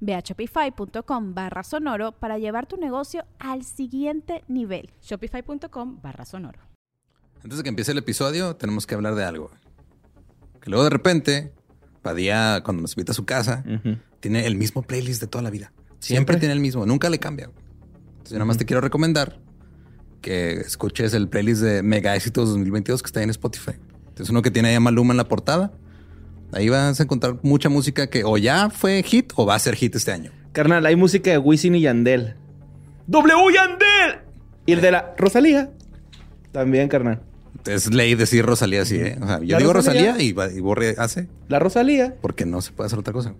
Ve a shopify.com barra sonoro para llevar tu negocio al siguiente nivel. Shopify.com barra sonoro. Antes de que empiece el episodio, tenemos que hablar de algo. Que luego de repente, Padilla, cuando nos invita a su casa, tiene el mismo playlist de toda la vida. Siempre, tiene el mismo, nunca le cambia. Entonces, yo nada más te quiero recomendar que escuches el playlist de Mega Éxitos 2022 que está ahí en Spotify. Es uno que tiene ahí a Maluma en la portada Ahí vas a encontrar mucha música que o ya fue hit o va a ser hit este año. Carnal, hay música de Wisin y Yandel. ¡W Yandel! Y el de la Rosalía. También, carnal. Es ley decir Rosalía así, ¿eh? O sea, yo digo Rosalía, y, Borre hace. La Rosalía. Porque no se puede hacer otra cosa.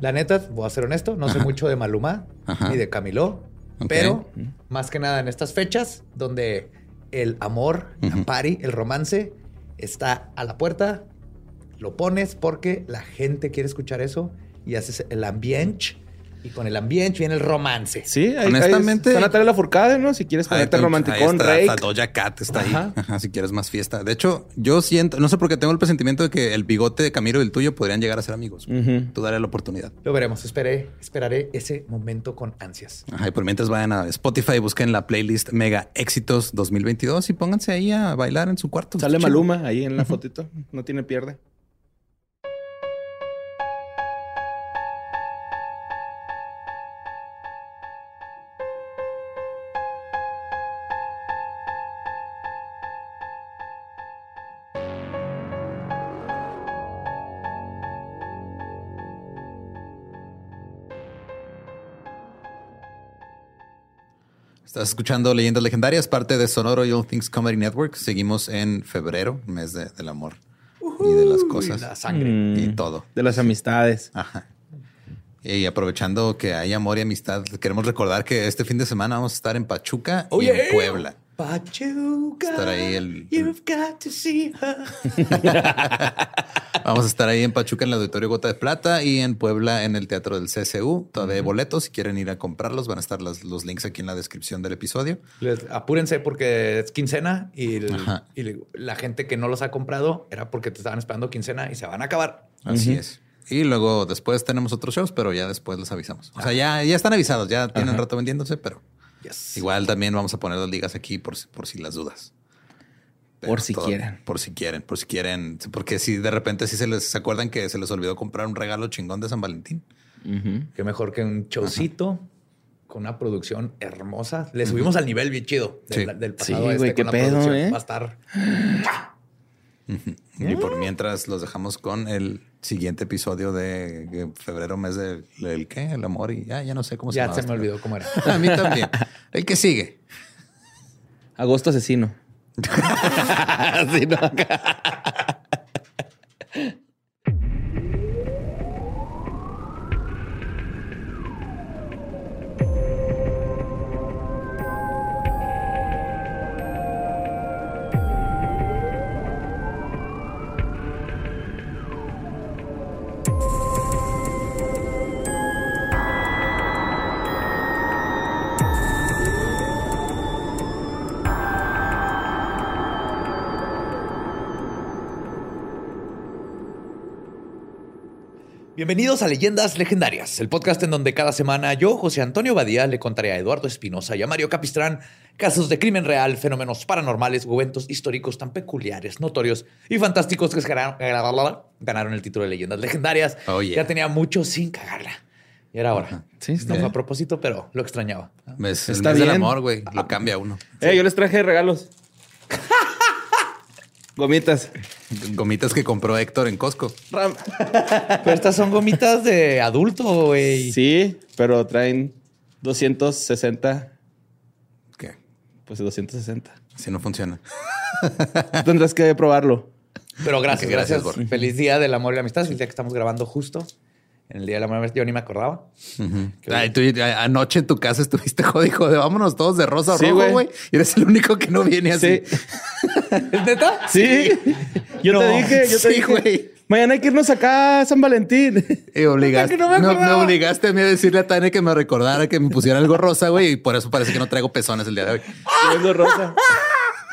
La neta, voy a ser honesto, no sé mucho de Maluma ni de Camilo. Pero, más que nada en estas fechas, donde el amor, la party, el romance está a la puerta, lo pones porque la gente quiere escuchar eso y haces el ambiente. Y con el ambiente viene el romance. Sí, honestamente. Van a traer la furcada, ¿no? Si quieres ponerte romántico con Rey. Doja Cat está ahí. si quieres más fiesta. De hecho, yo siento, no sé por qué tengo el presentimiento de que el bigote de Camilo y el tuyo podrían llegar a ser amigos. Tú daré la oportunidad. Lo veremos. Esperé, esperaré ese momento con ansias. Ajá, y por mientras vayan a Spotify, busquen la playlist Mega Éxitos 2022 y pónganse ahí a bailar en su cuarto. Sale Maluma ahí en la fotito. No tiene pierde. Estás escuchando Leyendas Legendarias, parte de Sonoro y All Things Comedy Network. Seguimos en febrero, mes del amor y de las cosas. la sangre. Y todo. De las amistades. Ajá. Y aprovechando que hay amor y amistad, queremos recordar que este fin de semana vamos a estar en Pachuca y en Puebla. Pachuca. Estar ahí el. You've got to see her. Vamos a estar ahí en Pachuca en el Auditorio Gota de Plata y en Puebla en el Teatro del CSU. Todavía hay boletos. Si quieren ir a comprarlos, van a estar los links aquí en la descripción del episodio. apúrense porque es quincena y, la gente que no los ha comprado era porque te estaban esperando quincena y se van a acabar. Así es. Y luego después tenemos otros shows, pero ya después los avisamos. O sea, ya, ya están avisados, ya tienen rato vendiéndose, pero Igual también vamos a poner las ligas aquí por, por si las dudas. por si quieren. Por si quieren, por si quieren. Porque si de repente si se les se acuerdan que se les olvidó comprar un regalo chingón de San Valentín. Qué mejor que un showcito con una producción hermosa. Le subimos al nivel bien chido del, pasado. Sí, este, qué pedo, ¿eh? Va a estar. Y por mientras los dejamos con el siguiente episodio de febrero, mes del el qué, el amor y ya, ya no sé cómo se llama. Ya se me olvidó cómo era. A mí también. El que sigue. Agosto asesino. asesino Bienvenidos a Leyendas Legendarias, el podcast en donde cada semana yo, José Antonio Badía, le contaré a Eduardo Espinosa y a Mario Capistrán casos de crimen real, fenómenos paranormales o eventos históricos tan peculiares, notorios y fantásticos que ganaron, el título de Leyendas Legendarias. Oh, ya tenía mucho sin cagarla. Y era ahora. Sí, no fue a propósito, pero lo extrañaba. Está bien. el amor, güey. Lo cambia uno. Eh, yo les traje regalos. Gomitas. Gomitas que compró Héctor en Costco. Pero estas son gomitas de adulto, güey. Sí, pero traen 260. ¿Qué? Pues 260. Si no funciona. Tendrás que probarlo. Pero gracias, gracias. Feliz día del amor y la amistad. Es el día que estamos grabando justo. En el día y la amistad. Yo ni me acordaba. Ay, tú, anoche en tu casa estuviste jode, jode. Vámonos todos de rosa Sí, rojo, güey. Y eres el único que no viene así. Sí. ¿Es neta? Sí. Yo No. te dije, yo te Sí, dije. Mañana hay que irnos acá a San Valentín. Y obligaste, no me obligaste a mí a decirle a Tania que me recordara que me pusiera algo rosa, güey. Y por eso parece que no traigo pezones el día de hoy. Vengo rosa.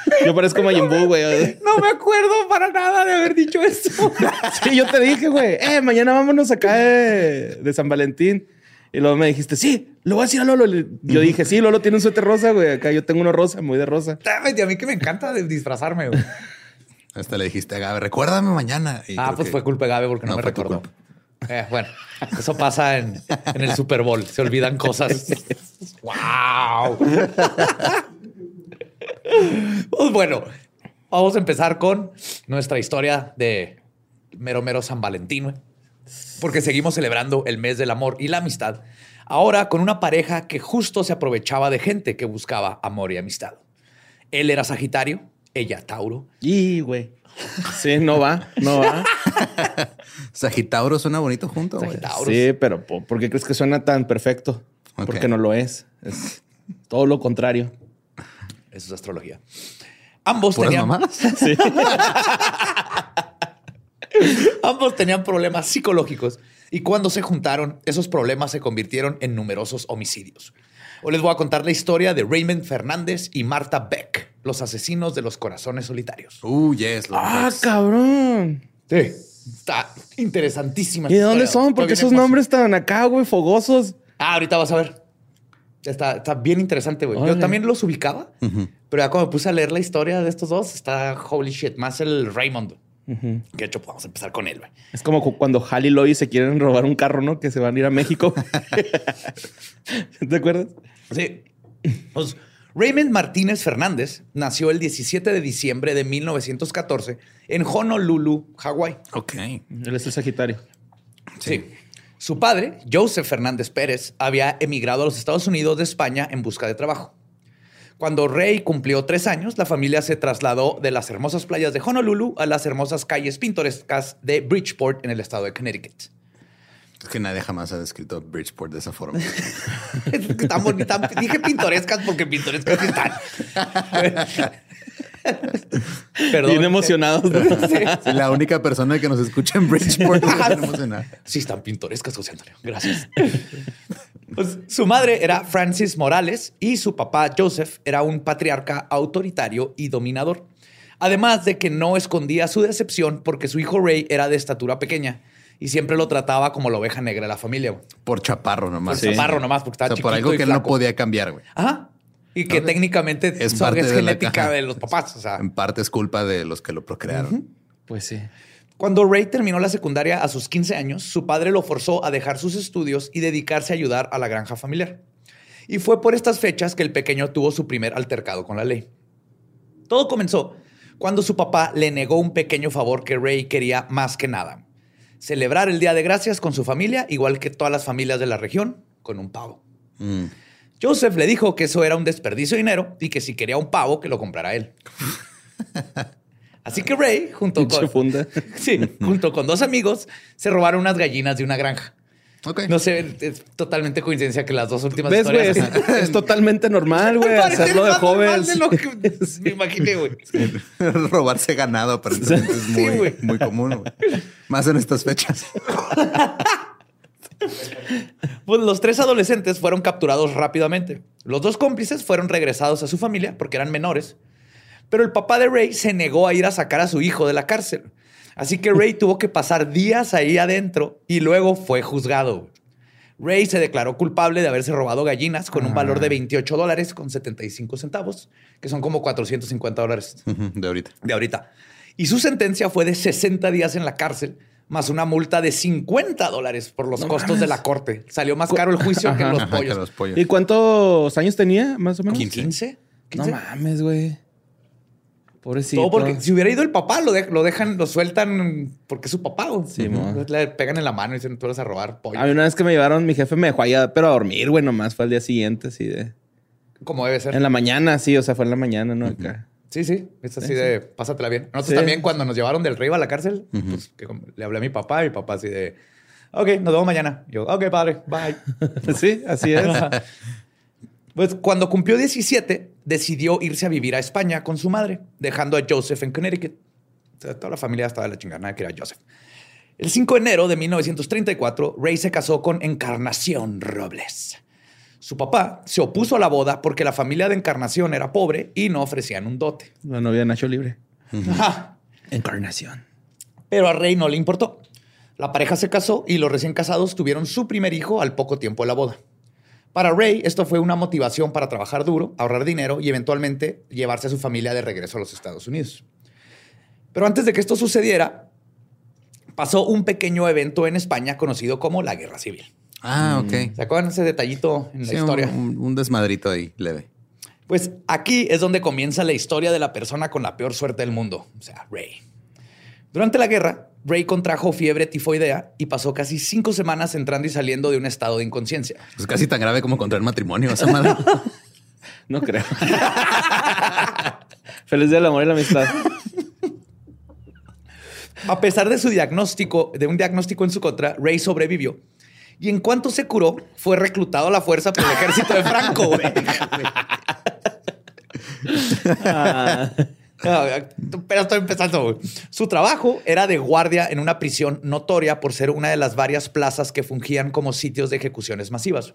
Yo parezco Majin Buu, güey. No me acuerdo para nada de haber dicho eso. Sí, yo te dije, güey. Eh, mañana vámonos acá de, de San Valentín. Y luego me dijiste, sí, lo voy a decir a Lolo. Yo dije, sí, Lolo tiene un suéter rosa, güey. Acá yo tengo uno rosa, muy de rosa. A mí que me encanta de disfrazarme, güey. Hasta le dijiste a Gabe, recuérdame mañana. Y Ah, pues que- fue culpa de Gabe porque no, No, me recordó. Eh, bueno, eso pasa en, en el Super Bowl. Se olvidan cosas. ¡Wow! Pues bueno, vamos a empezar con nuestra historia de mero mero San Valentín, porque seguimos celebrando el mes del amor y la amistad. Ahora con una pareja que justo se aprovechaba de gente que buscaba amor y amistad. Él era Sagitario, ella Tauro. Y, güey. Sí, no va, no va. Sagitauro suena bonito junto, güey. Sí, pero po- ¿por qué crees que suena tan perfecto? Porque no lo es. Es todo lo contrario. Eso es astrología. Ambos ¿Puras tenían? Sí. ambos tenían problemas psicológicos y cuando se juntaron, esos problemas se convirtieron en numerosos homicidios. Hoy les voy a contar la historia de Raymond Fernández y Marta Beck, los asesinos de los corazones solitarios. Uh, yes. los ah, cabrón. Sí. Está interesantísima. ¿Y de dónde son? ¿Por qué Estoy esos nombres tan acá, güey, fogosos? Ah, ahorita vas a ver. Está, está bien interesante, güey. Yo también los ubicaba, pero ya cuando me puse a leer la historia de estos dos, está holy shit, más el Raymond. Que de hecho, vamos a empezar con él, güey. Es como cu- cuando Hal y Lois se quieren robar un carro, ¿no? Que se van a ir a México. ¿Te acuerdas? Sí. Pues, Raymond Martínez Fernández nació el 17 de diciembre de 1914 en Honolulu, Hawái. Ok. Él es el Sagitario. Sí. Su padre, Joseph Fernández Pérez, había emigrado a los Estados Unidos de España en busca de trabajo. Cuando Rey cumplió tres años, la familia se trasladó de las hermosas playas de Honolulu a las hermosas calles pintorescas de Bridgeport en el estado de Connecticut. Es que nadie jamás ha descrito Bridgeport de esa forma. Están bonitas. Dije pintorescas porque pintorescas están. Perdón. Bien emocionados. ¿no? Sí, la única persona que nos escucha en Bridgeport emocionada. Sí, están pintorescas, José Antonio. Gracias. Pues, su madre era Francis Morales y su papá Joseph era un patriarca autoritario y dominador. Además de que no escondía su decepción porque su hijo Ray era de estatura pequeña y siempre lo trataba como la oveja negra de la familia. güey. Por chaparro nomás. Por chaparro nomás, porque estaba O sea, por chiquito algo y que él no podía cambiar, güey. Ajá. Y que técnicamente Es parte es de la genética de los papás. O sea, En parte es culpa de los que lo procrearon. Pues sí. Cuando Ray terminó la secundaria a sus 15 años, su padre lo forzó a dejar sus estudios y dedicarse a ayudar a la granja familiar. Y fue por estas fechas que el pequeño tuvo su primer altercado con la ley. Todo comenzó cuando su papá le negó un pequeño favor que Ray quería más que nada. Celebrar el Día de Gracias con su familia, igual que todas las familias de la región, con un pavo. Mm. Joseph le dijo que eso era un desperdicio de dinero y que si quería un pavo, que lo comprara él. Así que Ray, junto con, funda. Sí, junto con dos amigos, se robaron unas gallinas de una granja. Ok. No sé, es totalmente coincidencia que las dos últimas ¿Ves, güey? Es, historias... es totalmente normal, güey, hacerlo de joven. de lo que me imaginé, güey. Robarse ganado aparentemente es Sí, muy, muy común. güey. Más en estas fechas. Pues los tres adolescentes fueron capturados rápidamente. Los dos cómplices fueron regresados a su familia porque eran menores. Pero el papá de Ray se negó a ir a sacar a su hijo de la cárcel. Así que Ray tuvo que pasar días ahí adentro y luego fue juzgado. Ray se declaró culpable de haberse robado gallinas con un valor de 28 dólares con 75 centavos, que son como 450 dólares De ahorita. de ahorita. Y su sentencia fue de 60 días en la cárcel, más una multa de 50 dólares por los costos de la corte. Salió más caro el juicio que los Ajá, que pollos. los pollos. ¿Y cuántos años tenía, más o menos? 15. No 15. mames, güey. Pobrecito. Todo porque si hubiera ido el papá, lo, de- lo dejan, lo sueltan porque es su papá. güey. Sí. Entonces Le pegan en la mano y dicen, tú vas a robar pollo. A mí una vez que me llevaron, mi jefe me dejó allá, pero a dormir, güey, nomás fue al día siguiente, así de... Como debe ser. En la mañana, sí, o sea, fue en la mañana, ¿no? Acá. Sí, sí. Es así de pásatela bien. Nosotros Sí. también, cuando nos llevaron del Río a la cárcel, pues, que le hablé a mi papá y mi papá así de, ok, nos vemos mañana. Yo, ok, padre, bye. sí, así es. Pues cuando cumplió 17, decidió irse a vivir a España con su madre, dejando a Joseph en Connecticut. O sea, toda la familia estaba de la chingada, nadie quería a Joseph. El 5 de enero de 1934, Ray se casó con Encarnación Robles. Su papá se opuso a la boda porque la familia de Encarnación era pobre y no ofrecían un dote. La novia de Nacho Libre. Ajá. Encarnación. Pero a Rey no le importó. La pareja se casó y los recién casados tuvieron su primer hijo al poco tiempo de la boda. Para Ray, esto fue una motivación para trabajar duro, ahorrar dinero y eventualmente llevarse a su familia de regreso a los Estados Unidos. Pero antes de que esto sucediera, pasó un pequeño evento en España conocido como la Guerra Civil. Ah, ok. ¿Se acuerdan ese detallito en la Sí, historia? Un, un desmadrito ahí, leve. Pues aquí es donde comienza la historia de la persona con la peor suerte del mundo, o sea, Ray. Durante la guerra, Ray contrajo fiebre tifoidea y pasó casi cinco semanas entrando y saliendo de un estado de inconsciencia. Pues casi tan grave como contra el matrimonio, esa madre. No creo. Feliz día del amor y la amistad. A pesar de su diagnóstico, de un diagnóstico en su contra, Ray sobrevivió. Y en cuanto se curó, fue reclutado a la fuerza por el ejército de Franco. güey. Ah, Pero estoy empezando. güey. Su trabajo era de guardia en una prisión notoria por ser una de las varias plazas que fungían como sitios de ejecuciones masivas.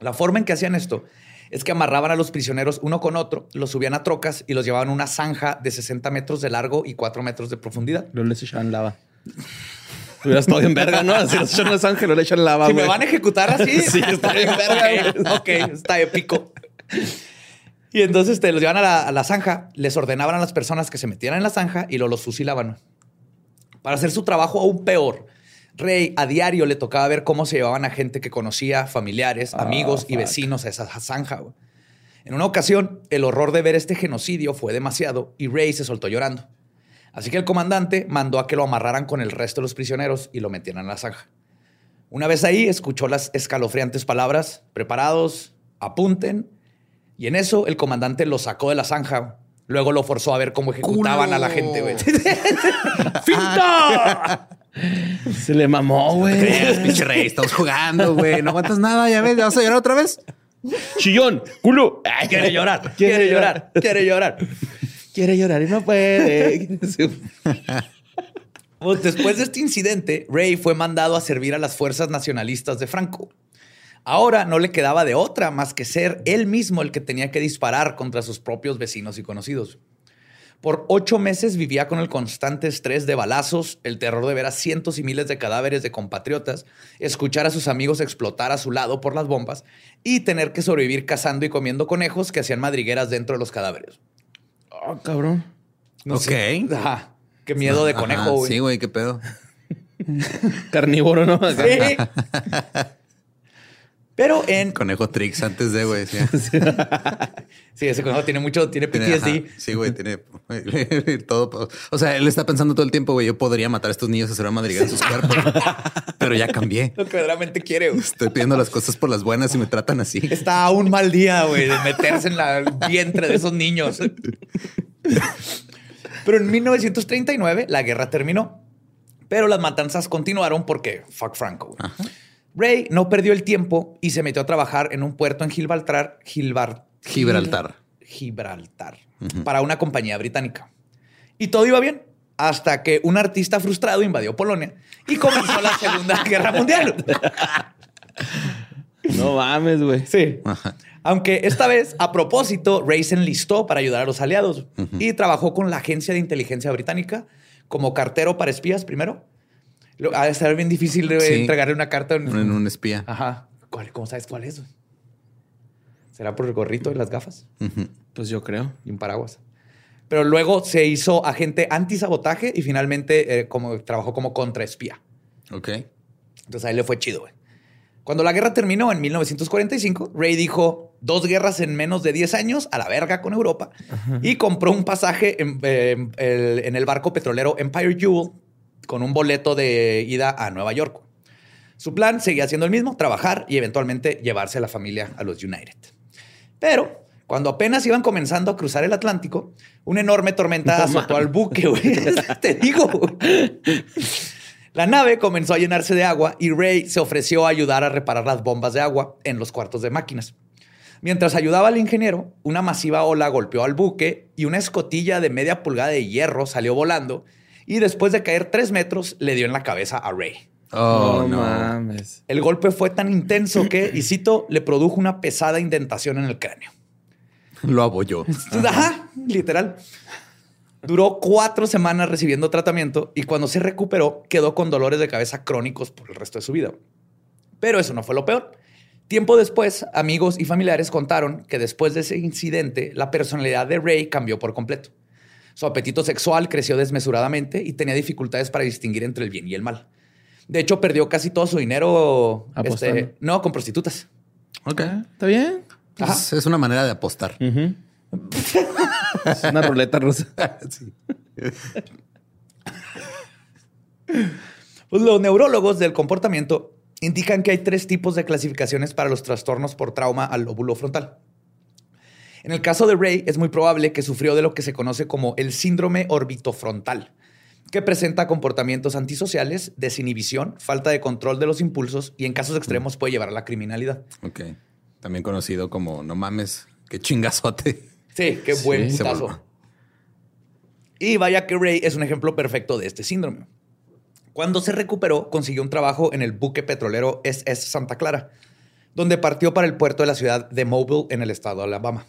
La forma en que hacían esto es que amarraban a los prisioneros uno con otro, los subían a trocas y los llevaban a una zanja de 60 metros de largo y 4 metros de profundidad. Luego les echaban lava. Hubieras todo en verga, ¿no? Si les echan los ángeles, le echan lava, Si me van a ejecutar así, Sí, está bien verga, Ok, ok, está épico. Y entonces te los llevan a la, a la zanja, les ordenaban a las personas que se metieran en la zanja y lo los fusilaban. Para hacer su trabajo aún peor, Rey a diario le tocaba ver cómo se llevaban a gente que conocía, familiares, amigos y vecinos a esa zanja. En una ocasión, el horror de ver este genocidio fue demasiado y Rey se soltó llorando. Así que el comandante mandó a que lo amarraran con el resto de los prisioneros y lo metieran en la zanja. Una vez ahí, escuchó las escalofriantes palabras, preparados, apunten, y en eso el comandante lo sacó de la zanja. Luego lo forzó a ver cómo ejecutaban ¡Culo! a la gente, güey. ¡Finta! Se le mamó, güey. ¿Crees, pinche rey? Estamos jugando, güey. No aguantas nada, ya ves. ¿Ya vas a llorar otra vez? Chillón, culo. Ay, Quiere llorar, quiere llorar, quiere llorar. Quiere llorar y no puede. Pues, después de este incidente, Ray fue mandado a servir a las fuerzas nacionalistas de Franco. Ahora no le quedaba de otra más que ser él mismo el que tenía que disparar contra sus propios vecinos y conocidos. Por ocho meses vivía con el constante estrés de balazos, el terror de ver a cientos y miles de cadáveres de compatriotas, escuchar a sus amigos explotar a su lado por las bombas y tener que sobrevivir cazando y comiendo conejos que hacían madrigueras dentro de los cadáveres. Oh, cabrón. No Ok. sé. Ajá. Qué miedo de conejo, güey. Sí, güey, qué pedo. Carnívoro, ¿no? Sí. Pero en. Conejo Trix antes de, güey. Sí, Sí, ese conejo tiene mucho, tiene Tiene- PTSD. ajá, sí, güey, tiene todo. O sea, él está pensando todo el tiempo, güey, yo podría matar a estos niños y hacer una madrigal en sus cuerpos. pero ya cambié. Lo que verdaderamente quiere, güey. Estoy pidiendo las cosas por las buenas y me tratan así. Está a un mal día, güey, de meterse en la- vientre de esos niños. Pero en 1939 la guerra terminó. Pero las matanzas continuaron porque fuck Franco. güey. Ray no perdió el tiempo y se metió a trabajar en un puerto en Gibraltar, Gilbar- Gibraltar. Gibraltar, para una compañía británica. Y todo iba bien hasta que un artista frustrado invadió Polonia y comenzó la Segunda Guerra Mundial. No mames, güey. Sí. Ajá. Aunque esta vez, a propósito, Ray se enlistó para ayudar a los aliados y trabajó con la agencia de inteligencia británica como cartero para espías primero. Lo- Ha de ser bien difícil de Sí. entregarle una carta en, En un espía. Ajá. ¿Cuál- ¿Cómo sabes cuál es? ¿Será por el gorrito y las gafas? Pues yo creo. y un paraguas. Pero luego se hizo agente antisabotaje y finalmente eh, como, trabajó como contraespía. Ok. Entonces a él le fue chido, güey. Cuando la guerra terminó en 1945, Ray dijo, dos guerras en menos de 10 años, a la verga con Europa, y compró un pasaje en, en el, en el barco petrolero Empire Jewel con un boleto de ida a Nueva York. Su plan seguía siendo el mismo, trabajar y eventualmente llevarse a la familia a los United. Pero cuando apenas iban comenzando a cruzar el Atlántico, una enorme tormenta azotó al buque, güey. Te digo. La nave comenzó a llenarse de agua y Ray se ofreció a ayudar a reparar las bombas de agua en los cuartos de máquinas. Mientras ayudaba al ingeniero, una masiva ola golpeó al buque y una escotilla de media pulgada de hierro salió volando y después de caer tres metros le dio en la cabeza a Ray. Oh, no. mames. El golpe fue tan intenso que, y cito, le produjo una pesada indentación en el cráneo. Lo abolló. Ajá, literal. Duró cuatro semanas recibiendo tratamiento y cuando se recuperó quedó con dolores de cabeza crónicos por el resto de su vida. Pero eso no fue lo peor. Tiempo después, amigos y familiares contaron que después de ese incidente, la personalidad de Ray cambió por completo. Su apetito sexual creció desmesuradamente y tenía dificultades para distinguir entre el bien y el mal. De hecho, perdió casi todo su dinero. Este, no, con prostitutas. Ok. ¿Está bien? Es, es una manera de apostar. Es una ruleta rusa. Sí. Pues los neurólogos del comportamiento indican que hay tres tipos de clasificaciones para los trastornos por trauma al lóbulo frontal. En el caso de Ray, es muy probable que sufrió de lo que se conoce como el síndrome orbitofrontal, que presenta comportamientos antisociales, desinhibición, falta de control de los impulsos y en casos extremos puede llevar a la criminalidad. Ok. También conocido como no mames, qué chingazote. Sí, qué buen Sí. putazo. Y vaya que Ray es un ejemplo perfecto de este síndrome. Cuando se recuperó, consiguió un trabajo en el buque petrolero SS Santa Clara, donde partió para el puerto de la ciudad de Mobile en el estado de Alabama.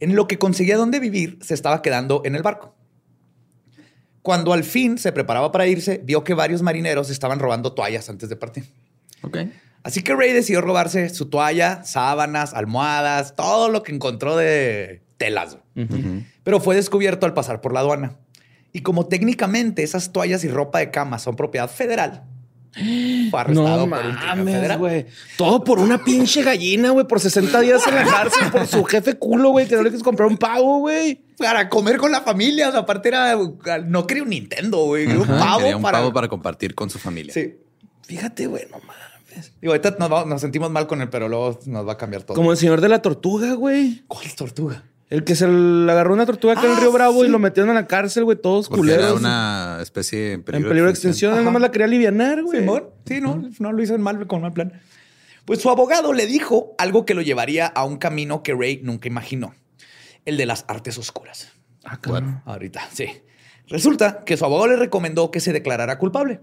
En lo que conseguía dónde vivir, se estaba quedando en el barco. Cuando al fin se preparaba para irse, vio que varios marineros estaban robando toallas antes de partir. Ok. Así que Ray decidió robarse su toalla, sábanas, almohadas, todo lo que encontró de telas. Pero fue descubierto al pasar por la aduana. Y como técnicamente esas toallas y ropa de cama son propiedad federal, fue arrestado No por un crimen mames, güey. Todo por una pinche gallina, güey. Por 60 días en la cárcel por su jefe culo, güey. Que no le quieres comprar un pavo, güey. Para comer con la familia. O sea, aparte era... No quería un Nintendo, güey. Un pavo Quería un para... pavo para compartir con su familia. Sí. Fíjate, güey, no mames. Digo, ahorita nos, va- nos sentimos mal con él, pero luego nos va a cambiar todo. Como el señor de la tortuga, güey. ¿Cuál tortuga? El que se le agarró una tortuga acá en Ah, el Río Bravo y sí. lo metieron en la cárcel, güey, todos Porque culeros. era una especie en peligro, en peligro de extinción. Él Ajá. nomás la quería aliviar, güey. Simón. Sí, no, no lo hizo en mal, con mal plan. Pues su abogado le dijo algo que lo llevaría a un camino que Ray nunca imaginó. El de las artes oscuras. Ah, cabrón. Ahorita, sí. Resulta que su abogado le recomendó que se declarara culpable.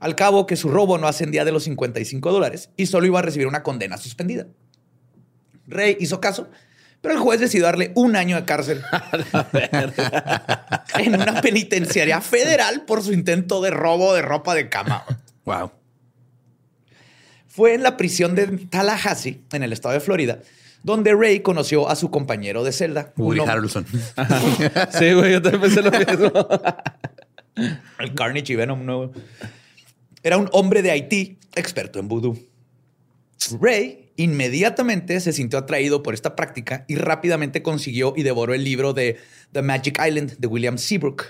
Al cabo que su robo no ascendía de los 55 dólares y solo iba a recibir una condena suspendida. Ray hizo caso, pero el juez decidió darle un año de cárcel en una penitenciaria federal por su intento de robo de ropa de cama. Wow. Fue en la prisión de Tallahassee, en el estado de Florida, donde Ray conoció a su compañero de celda. Woody Harrelson. Sí, güey, yo también pensé lo mismo. El Carnage y Venom nuevo. Era un hombre de Haití, experto en vudú. Ray inmediatamente se sintió atraído por esta práctica y rápidamente consiguió y devoró el libro de The Magic Island de William Seabrook.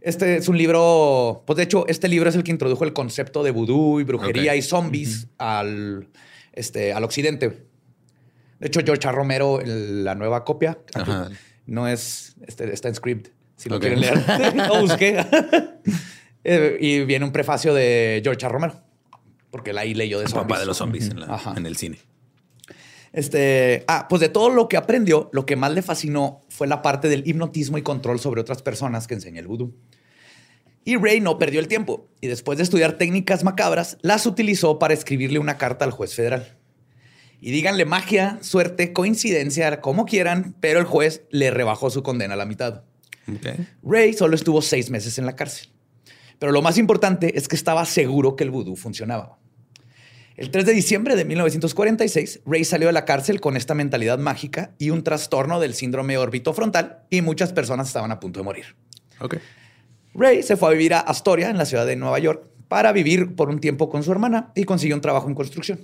Este es un libro, pues de hecho, este libro es el que introdujo el concepto de vudú y brujería y zombies al, este, al occidente. De hecho, George A. Romero, el- la nueva copia, Ajá. no es, este, está en script, si lo quieren leer. lo busqué. Eh, y viene un prefacio de George A. Romero, porque él ahí leyó de El zombies. papá de los zombies en, la- Ajá. en el cine. Este, ah, pues de todo lo que aprendió, lo que más le fascinó fue la parte del hipnotismo y control sobre otras personas que enseña el vudú. Y Ray no perdió el tiempo y después de estudiar técnicas macabras, las utilizó para escribirle una carta al juez federal. Y díganle magia, suerte, coincidencia, como quieran, pero el juez le rebajó su condena a la mitad. Ray solo estuvo seis meses en la cárcel. Pero lo más importante es que estaba seguro que el vudú funcionaba. El 3 de diciembre de 1946, Ray salió de la cárcel con esta mentalidad mágica y un trastorno del síndrome orbitofrontal y muchas personas estaban a punto de morir. Ray se fue a vivir a Astoria, en la ciudad de Nueva York, para vivir por un tiempo con su hermana y consiguió un trabajo en construcción.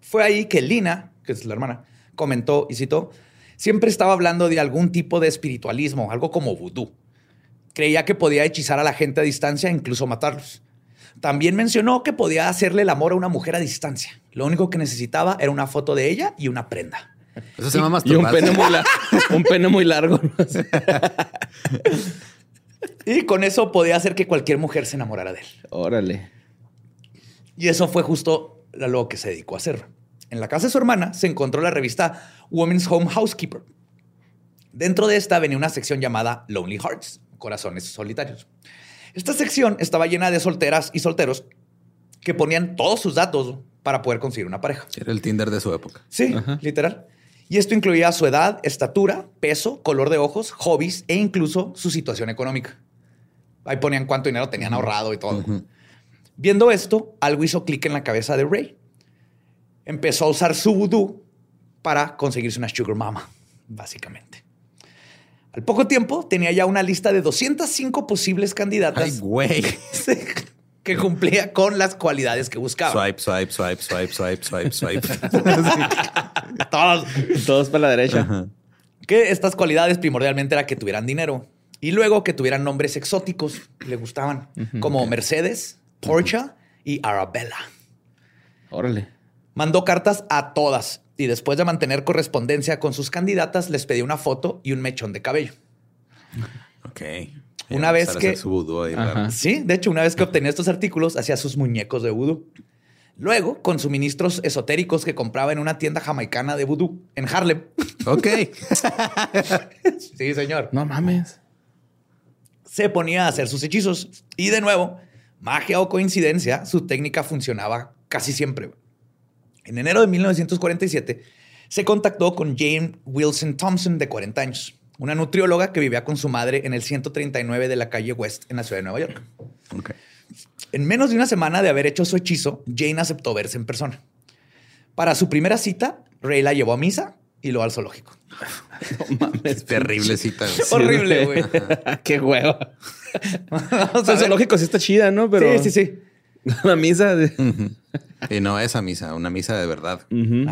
Fue ahí que Lina, que es la hermana, comentó y citó, siempre estaba hablando de algún tipo de espiritualismo, algo como vudú. Creía que podía hechizar a la gente a distancia e incluso matarlos. También mencionó que podía hacerle el amor a una mujer a distancia. Lo único que necesitaba era una foto de ella y una prenda. Eso se llama Y un masturbarse. pene muy, la- un pene muy largo. Y con eso podía hacer que cualquier mujer se enamorara de él. Órale. Y eso fue justo a lo que se dedicó a hacer. En la casa de su hermana se encontró la revista Women's Home Housekeeper. Dentro de esta venía una sección llamada Lonely Hearts, corazones solitarios. Esta sección estaba llena de solteras y solteros que ponían todos sus datos para poder conseguir una pareja. Era el Tinder de su época. Sí, literal. Y esto incluía su edad, estatura, peso, color de ojos, hobbies e incluso su situación económica. Ahí ponían cuánto dinero tenían ahorrado y todo. Viendo esto, algo hizo clic en la cabeza de Ray. Empezó a usar su vudú para conseguirse una sugar mama, básicamente. Al poco tiempo tenía ya una lista de 205 posibles Ay, candidatas güey. que cumplía con las cualidades que buscaba. Swipe, swipe, swipe, swipe, swipe, swipe, swipe. Todas. Todos para la derecha. Que estas cualidades primordialmente era que tuvieran dinero y luego que tuvieran nombres exóticos que le gustaban, como Mercedes, Porsche y Arabella. Órale. Mandó cartas a todas y después de mantener correspondencia con sus candidatas, les pedí una foto y un mechón de cabello. Ok. Una Ya vez que- su ahí. Sí, de hecho, una vez que obtenía estos artículos, hacía sus muñecos de vudú. Luego, con suministros esotéricos que compraba en una tienda jamaicana de vudú en Harlem. Ok. Sí, señor. No mames. se ponía a hacer sus hechizos. Y de nuevo, magia o coincidencia, su técnica funcionaba casi siempre. En enero de 1947, se contactó con Jane Wilson Thompson, de 40 años, una nutrióloga que vivía con su madre en el 139 de la calle West, en la ciudad de Nueva York. En menos de una semana de haber hecho su hechizo, Jane aceptó verse en persona. Para su primera cita, Ray la llevó a misa y luego al zoológico. No mames. Es terrible cita. güey. Horrible, güey. Qué huevo. O sea, ver. zoológico sí está chida, ¿no? Pero Sí, sí, sí. la misa de... Y no esa misa, una misa de verdad. Ujú.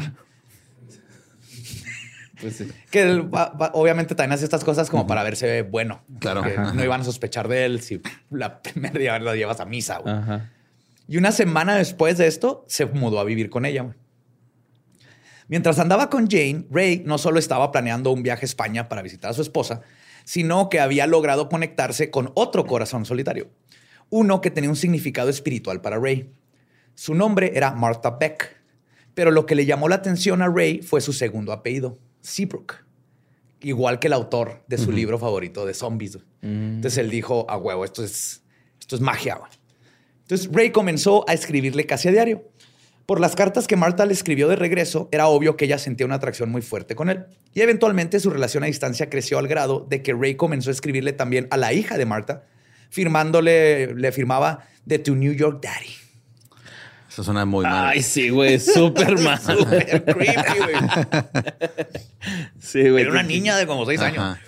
Pues sí. Que él va- va- obviamente también hace estas cosas como para verse bueno. Claro. Que no iban a sospechar de él si la primer día la llevas a misa. güey. Ajá. Y una semana después de esto, se mudó a vivir con ella. güey. Mientras andaba con Jane, Ray no solo estaba planeando un viaje a España para visitar a su esposa, sino que había logrado conectarse con otro corazón solitario. Uno que tenía un significado espiritual para Ray. Su nombre era Martha Beck, pero lo que le llamó la atención a Ray fue su segundo apellido, Seabrook. Igual que el autor de su libro favorito de zombies. güey. Entonces él dijo, a huevo, esto es, esto es magia. güey". Entonces Ray comenzó a escribirle casi a diario. Por las cartas que Marta le escribió de regreso, era obvio que ella sentía una atracción muy fuerte con él. Y eventualmente su relación a distancia creció al grado de que Ray comenzó a escribirle también a la hija de Marta, firmándole, le firmaba de tu New York Daddy. Eso suena muy mal. Ay, sí, güey. Súper mal. Súper creepy, güey. Sí, güey. Era una niña de como seis años.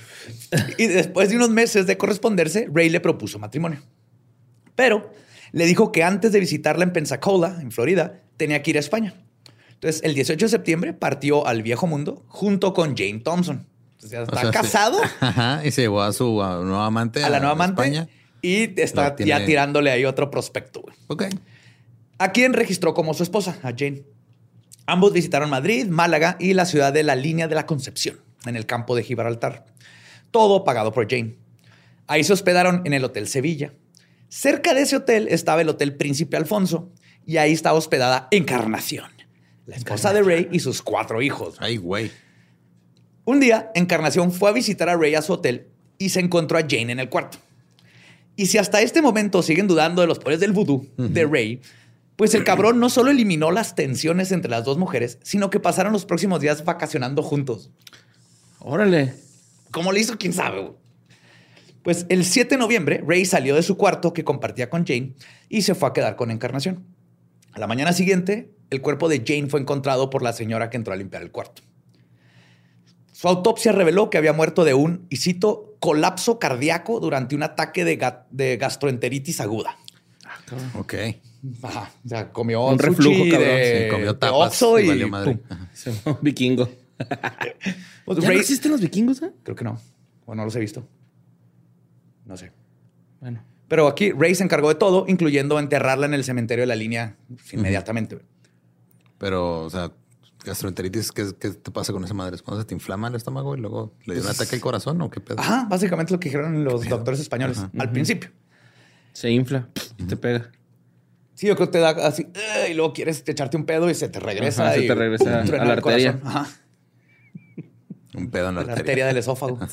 Y después de unos meses de corresponderse, Ray le propuso matrimonio. Pero le dijo que antes de visitarla en Pensacola, en Florida, tenía que ir a España. Entonces, el 18 de septiembre partió al viejo mundo junto con Jane Thompson. Entonces, ya O está sí. casado Ajá. Y se llevó a su a, nueva amante. a la nueva amante España. Y está tiene- ya tirándole ahí otro prospecto. güey. Ok. a quien registró como su esposa, a Jane. Ambos visitaron Madrid, Málaga y la ciudad de la Línea de la Concepción, en el campo de Gibraltar. Todo pagado por Jane. Ahí se hospedaron en el Hotel Sevilla. Cerca de ese hotel estaba el Hotel Príncipe Alfonso y ahí estaba hospedada Encarnación, la esposa de Ray y sus cuatro hijos. Ay, güey. Un día, Encarnación fue a visitar a Ray a su hotel y se encontró a Jane en el cuarto. Y si hasta este momento siguen dudando de los poderes del vudú de Ray, pues el cabrón no solo eliminó las tensiones entre las dos mujeres, sino que pasaron los próximos días vacacionando juntos. Órale. ¿Cómo le hizo? ¿Quién sabe? Pues el 7 de noviembre, Ray salió de su cuarto que compartía con Jane y se fue a quedar con Encarnación. A la mañana siguiente, el cuerpo de Jane fue encontrado por la señora que entró a limpiar el cuarto. Su autopsia reveló que había muerto de un, y cito, colapso cardíaco durante un ataque de, ga- de gastroenteritis aguda. Ok. Ajá, o sea, comió Un sushi reflujo, cabrón. de, Sí, comió de tapas Oxxo y y valió madre. pum. Ajá. Se fue un vikingo. Pues, ¿Ya no existen los vikingos? Eh? Creo que no. O no los he visto. No sé. Bueno. Pero aquí Ray se encargó de todo, incluyendo enterrarla en el cementerio de la línea inmediatamente. Pero, o sea, gastroenteritis, ¿qué, te pasa con esa madre? ¿Cuándo se te inflama el estómago y luego le dio un ataque al corazón o qué pedo? Ajá, básicamente lo que dijeron los doctores españoles al principio. Se infla y te pega. Sí, yo creo que te da así, y luego quieres echarte un pedo y se te regresa. se te regresa a la arteria. Ajá. Un pedo en la, la arteria. del esófago.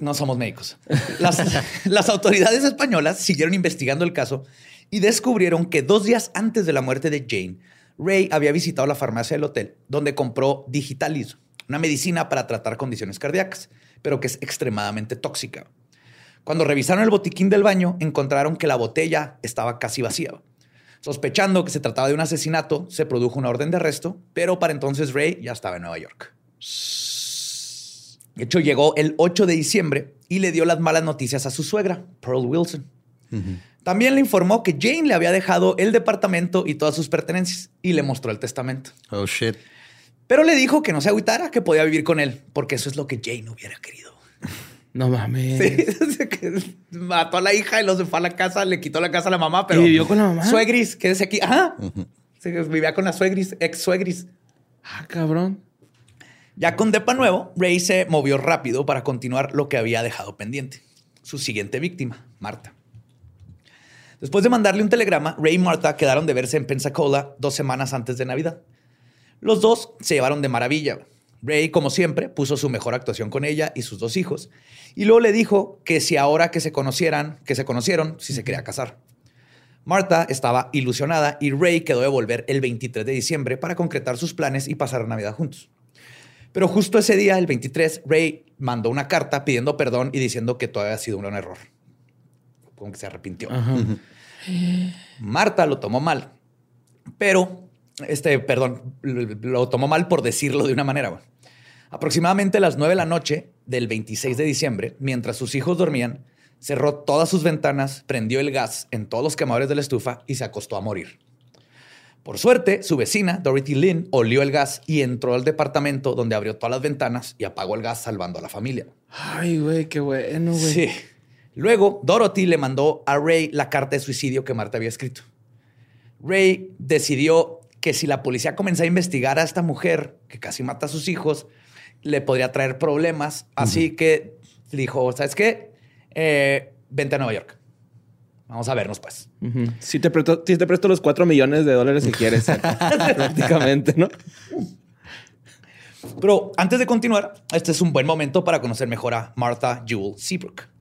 No somos médicos. Las, autoridades españolas siguieron investigando el caso y descubrieron que dos días antes de la muerte de Jane, Ray había visitado la farmacia del hotel, donde compró Digitalis, una medicina para tratar condiciones cardíacas, pero que es extremadamente tóxica. Cuando revisaron el botiquín del baño, encontraron que la botella estaba casi vacía. Sospechando que se trataba de un asesinato, se produjo una orden de arresto, pero para entonces Ray ya estaba en Nueva York. De hecho, llegó el 8 de diciembre y le dio las malas noticias a su suegra, Pearl Wilson. También le informó que Jane le había dejado el departamento y todas sus pertenencias y le mostró el testamento. Oh, shit. Pero le dijo que no se agüitara, que podía vivir con él, porque eso es lo que Jane hubiera querido. No mames. Sí, mató a la hija y los fue a la casa, le quitó la casa a la mamá, pero. ¿Y vivió con la mamá? Suegris, quédese aquí. Ajá. vivía con la suegris, ex suegris. Ah, cabrón. Ya con Depa nuevo, Ray se movió rápido para continuar lo que había dejado pendiente. Su siguiente víctima, Marta. Después de mandarle un telegrama, Ray y Marta quedaron de verse en Pensacola dos semanas antes de Navidad. Los dos se llevaron de maravilla. Ray, como siempre, puso su mejor actuación con ella y sus dos hijos, y luego le dijo que si ahora que se conocieran, que se conocieron, si se quería casar. Marta estaba ilusionada y Ray quedó de volver el 23 de diciembre para concretar sus planes y pasar Navidad juntos. Pero justo ese día, el 23, Ray mandó una carta pidiendo perdón y diciendo que todo había sido un error. Como que se arrepintió. Marta lo tomó mal, pero, este, perdón, lo tomó mal por decirlo de una manera. Aproximadamente a las 9 de la noche del 26 de diciembre, mientras sus hijos dormían, cerró todas sus ventanas, prendió el gas en todos los quemadores de la estufa y se acostó a morir. Por suerte, su vecina, Dorothy Lynn, olió el gas y entró al departamento donde abrió todas las ventanas y apagó el gas salvando a la familia. Ay, güey, qué bueno, güey. Sí. Luego, Dorothy le mandó a Ray la carta de suicidio que Marta había escrito. Ray decidió que si la policía comenzaba a investigar a esta mujer que casi mata a sus hijos, le podría traer problemas. Así que dijo, ¿sabes qué? Eh, vente a Nueva York. Vamos a vernos, pues. Si te, presto, te presto los cuatro millones de dólares si quieres, prácticamente, ¿no? Pero antes de continuar, este es un buen momento para conocer mejor a Martha Jewel Seabrook.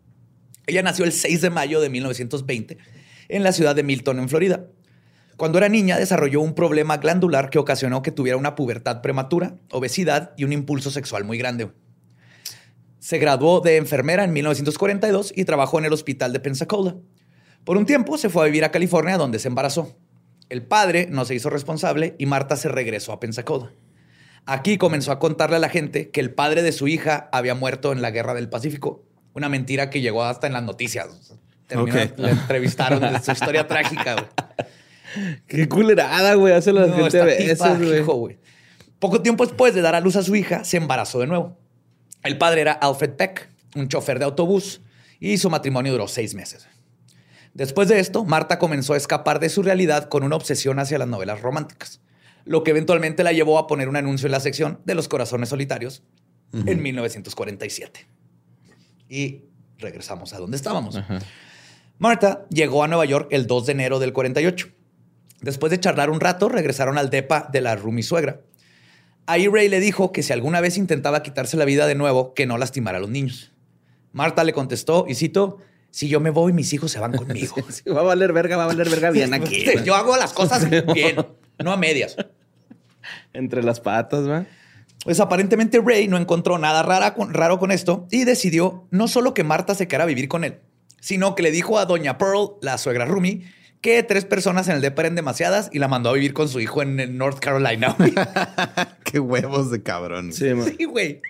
Ella nació el 6 de mayo de 1920 en la ciudad de Milton, en Florida. Cuando era niña, desarrolló un problema glandular que ocasionó que tuviera una pubertad prematura, obesidad y un impulso sexual muy grande. Se graduó de enfermera en 1942 y trabajó en el hospital de Pensacola. Por un tiempo se fue a vivir a California donde se embarazó. El padre no se hizo responsable y Marta se regresó a Pensacola. Aquí comenzó a contarle a la gente que el padre de su hija había muerto en la guerra del Pacífico. Una mentira que llegó hasta en las noticias. Le entrevistaron de su historia trágica. Qué culerada, güey. Hace la gente güey. Poco tiempo después de dar a luz a su hija, se embarazó de nuevo. El padre era Alfred Peck, un chofer de autobús, y su matrimonio duró seis meses. Después de esto, Marta comenzó a escapar de su realidad con una obsesión hacia las novelas románticas, lo que eventualmente la llevó a poner un anuncio en la sección de Los Corazones Solitarios en 1947. Y regresamos a donde estábamos. Marta llegó a Nueva York el 2 de enero del 48. Después de charlar un rato, regresaron al depa de la Rumi suegra. Ahí Ray le dijo que si alguna vez intentaba quitarse la vida de nuevo, que no lastimara a los niños. Marta le contestó, y cito, si yo me voy, mis hijos se van conmigo. va a valer verga, va a valer verga bien aquí. yo hago las cosas bien, no a medias. Entre las patas, ¿va? Pues aparentemente Ray no encontró nada raro con esto y decidió no solo que Marta se quedara a vivir con él, sino que le dijo a doña Pearl, la suegra Rumi, que tres personas en el depa eran demasiadas y la mandó a vivir con su hijo en North Carolina. Qué huevos de cabrón. Sí, güey.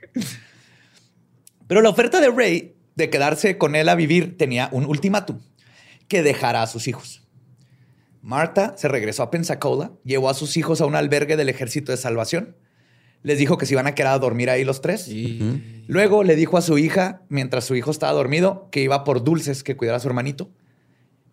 Pero la oferta de Ray de quedarse con él a vivir tenía un ultimátum, que dejara a sus hijos. Marta se regresó a Pensacola, llevó a sus hijos a un albergue del Ejército de Salvación. Les dijo que se iban a quedar a dormir ahí los tres. Luego le dijo a su hija, mientras su hijo estaba dormido, que iba por dulces que cuidara a su hermanito.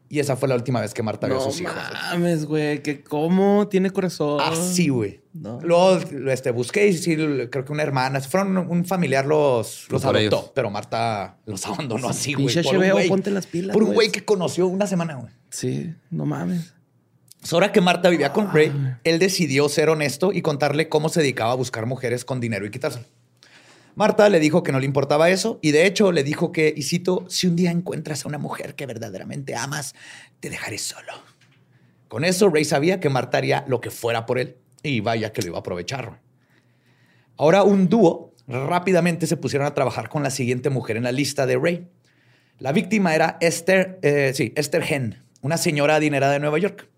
Y esa fue la última vez que Marta vio a sus hijos. No mames, güey. Que cómo tiene corazón. Así, güey. Luego este, busqué y sí, creo que una hermana, fueron un familiar los, los adoptó, pero Marta los abandonó así, güey, ponte las pilas, por un güey que conoció una semana, güey. Sí, no mames. Ahora que Marta vivía con Ray, él decidió ser honesto y contarle cómo se dedicaba a buscar mujeres con dinero y quitárselo. Marta le dijo que no le importaba eso y de hecho le dijo que, y cito, si un día encuentras a una mujer que verdaderamente amas, te dejaré solo. Con eso, Ray sabía que Marta haría lo que fuera por él y vaya que lo iba a aprovechar. Ahora un dúo rápidamente se pusieron a trabajar con la siguiente mujer en la lista de Ray. La víctima era Esther, eh, sí, Esther Hen, una señora adinerada de Nueva York.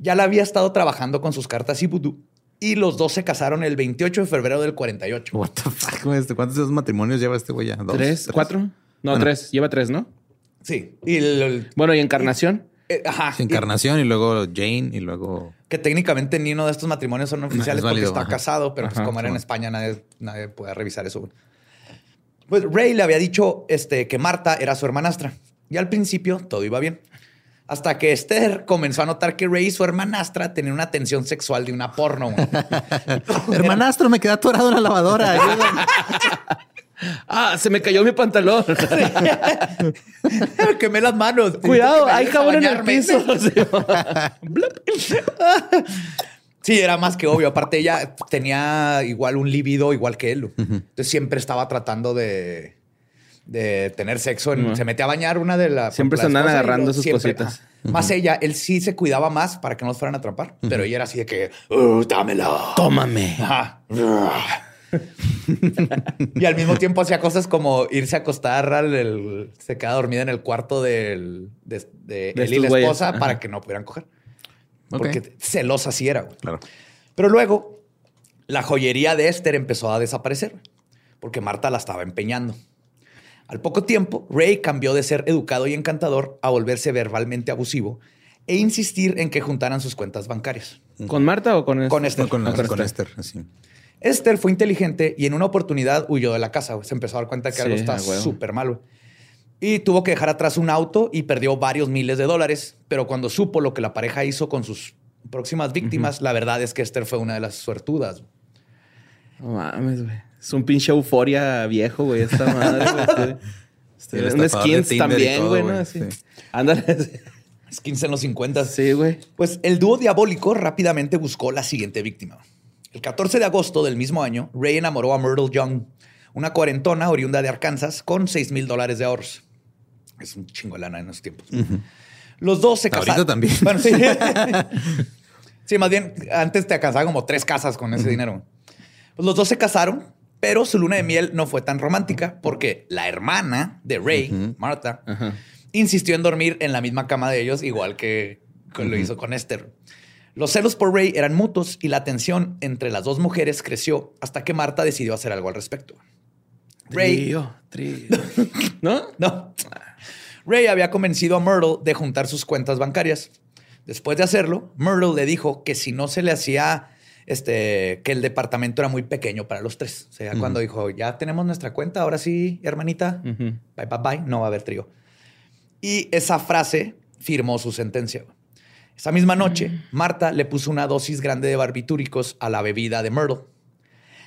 Ya la había estado trabajando con sus cartas y vudú y los dos se casaron el 28 de febrero del 48. What the fuck, este? ¿Cuántos matrimonios lleva este güey ya? ¿Tres? ¿Cuatro? No, tres. Lleva tres, ¿no? Sí. Y bueno, ¿y Encarnación? Eh, ajá. Encarnación y, luego Jane y luego... Que técnicamente ni uno de estos matrimonios son oficiales porque está casado, pero pues como era en España nadie, nadie puede revisar eso. Pues Ray le había dicho este, que Marta era su hermanastra. Y al principio todo iba bien. Hasta que Esther comenzó a notar que Ray, su hermanastra, tenía una tensión sexual de una porno. Hermanastro, me quedé atorado en la lavadora. ah, se me cayó mi pantalón. me quemé las manos. Cuidado, hay jabón en el piso. sí, era más que obvio. Aparte, ella tenía igual un libido igual que él. Entonces siempre estaba tratando de de tener sexo. Se mete a bañar una de las. Siempre se andan agarrando sus cositas. Más ella, él sí se cuidaba más para que no nos fueran a atrapar, pero ella era así de que, uh, dámelo. Tómame. y al mismo tiempo hacía cosas como irse a acostar, al, se queda dormida en el cuarto del, de, él y la esposa para que no pudieran coger. Porque celosa sí era. Claro. Pero luego la joyería de Esther empezó a desaparecer porque Marta la estaba empeñando. Al poco tiempo, Ray cambió de ser educado y encantador a volverse verbalmente abusivo e insistir en que juntaran sus cuentas bancarias. ¿Con Marta o con Esther? Con Esther. con, Esther, Esther fue inteligente y en una oportunidad huyó de la casa. Se empezó a dar cuenta que algo está súper malo. Y tuvo que dejar atrás un auto y perdió varios miles de dólares. Pero cuando supo lo que la pareja hizo con sus próximas víctimas, la verdad es que Esther fue una de las suertudas. No mames, güey. Es un pinche euforia viejo, güey, esta madre, güey. un skins también, güey, ¿no? Así. Ándale. Skins en los 50. Sí, güey. Pues el dúo diabólico rápidamente buscó la siguiente víctima. El 14 de agosto del mismo año, Ray enamoró a Myrtle Young, una cuarentona oriunda de Arkansas, con 6 mil dólares de ahorros. Es un chingo lana en esos tiempos. Los dos se casaron. Ahorita también. Bueno, sí. sí, más bien, antes te alcanzaba como tres casas con ese dinero. Pues los dos se casaron pero su luna de miel no fue tan romántica porque la hermana de Ray, Marta, insistió en dormir en la misma cama de ellos, igual que, lo hizo con Esther. Los celos por Ray eran mutuos y la tensión entre las dos mujeres creció hasta que Marta decidió hacer algo al respecto. Ray. ¿No? No. Ray había convencido a Myrtle de juntar sus cuentas bancarias. Después de hacerlo, Myrtle le dijo que si no se le hacía este, que el departamento era muy pequeño para los tres. O sea, cuando dijo, ya tenemos nuestra cuenta, ahora sí, hermanita, bye, bye, bye, no va a haber trío. Y esa frase firmó su sentencia. Esa misma noche, mm. Marta le puso una dosis grande de barbitúricos a la bebida de Myrtle.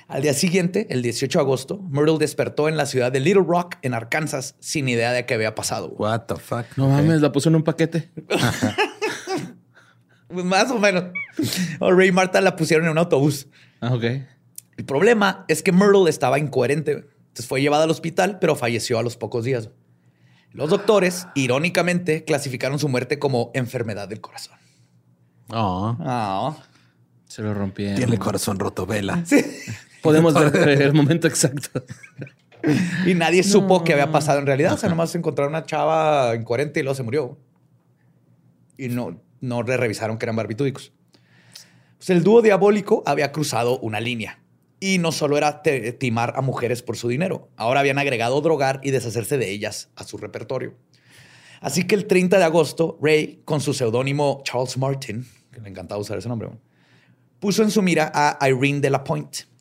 Al día siguiente, el 18 de agosto, Myrtle despertó en la ciudad de Little Rock, en Arkansas, sin idea de qué había pasado. What the fuck? No mames, la puso en un paquete. Pues más o menos. O Ray y Marta la pusieron en un autobús. Ah, ok. El problema es que Myrtle estaba incoherente. Entonces fue llevada al hospital, pero falleció a los pocos días. Los doctores, irónicamente, clasificaron su muerte como enfermedad del corazón. Oh. Se lo rompieron. Tiene el corazón roto, vela. Sí. Podemos ver el momento exacto. Y nadie supo qué había pasado en realidad. O sea, nomás encontraron una chava incoherente y luego se murió. Y no, no le revisaron que eran barbitúricos. Pues el dúo diabólico había cruzado una línea. Y no solo era timar a mujeres por su dinero, ahora habían agregado drogar y deshacerse de ellas a su repertorio. Así que el 30 de agosto, Ray, con su seudónimo Charles Martin, que le encantaba usar ese nombre, puso en su mira a Irene de la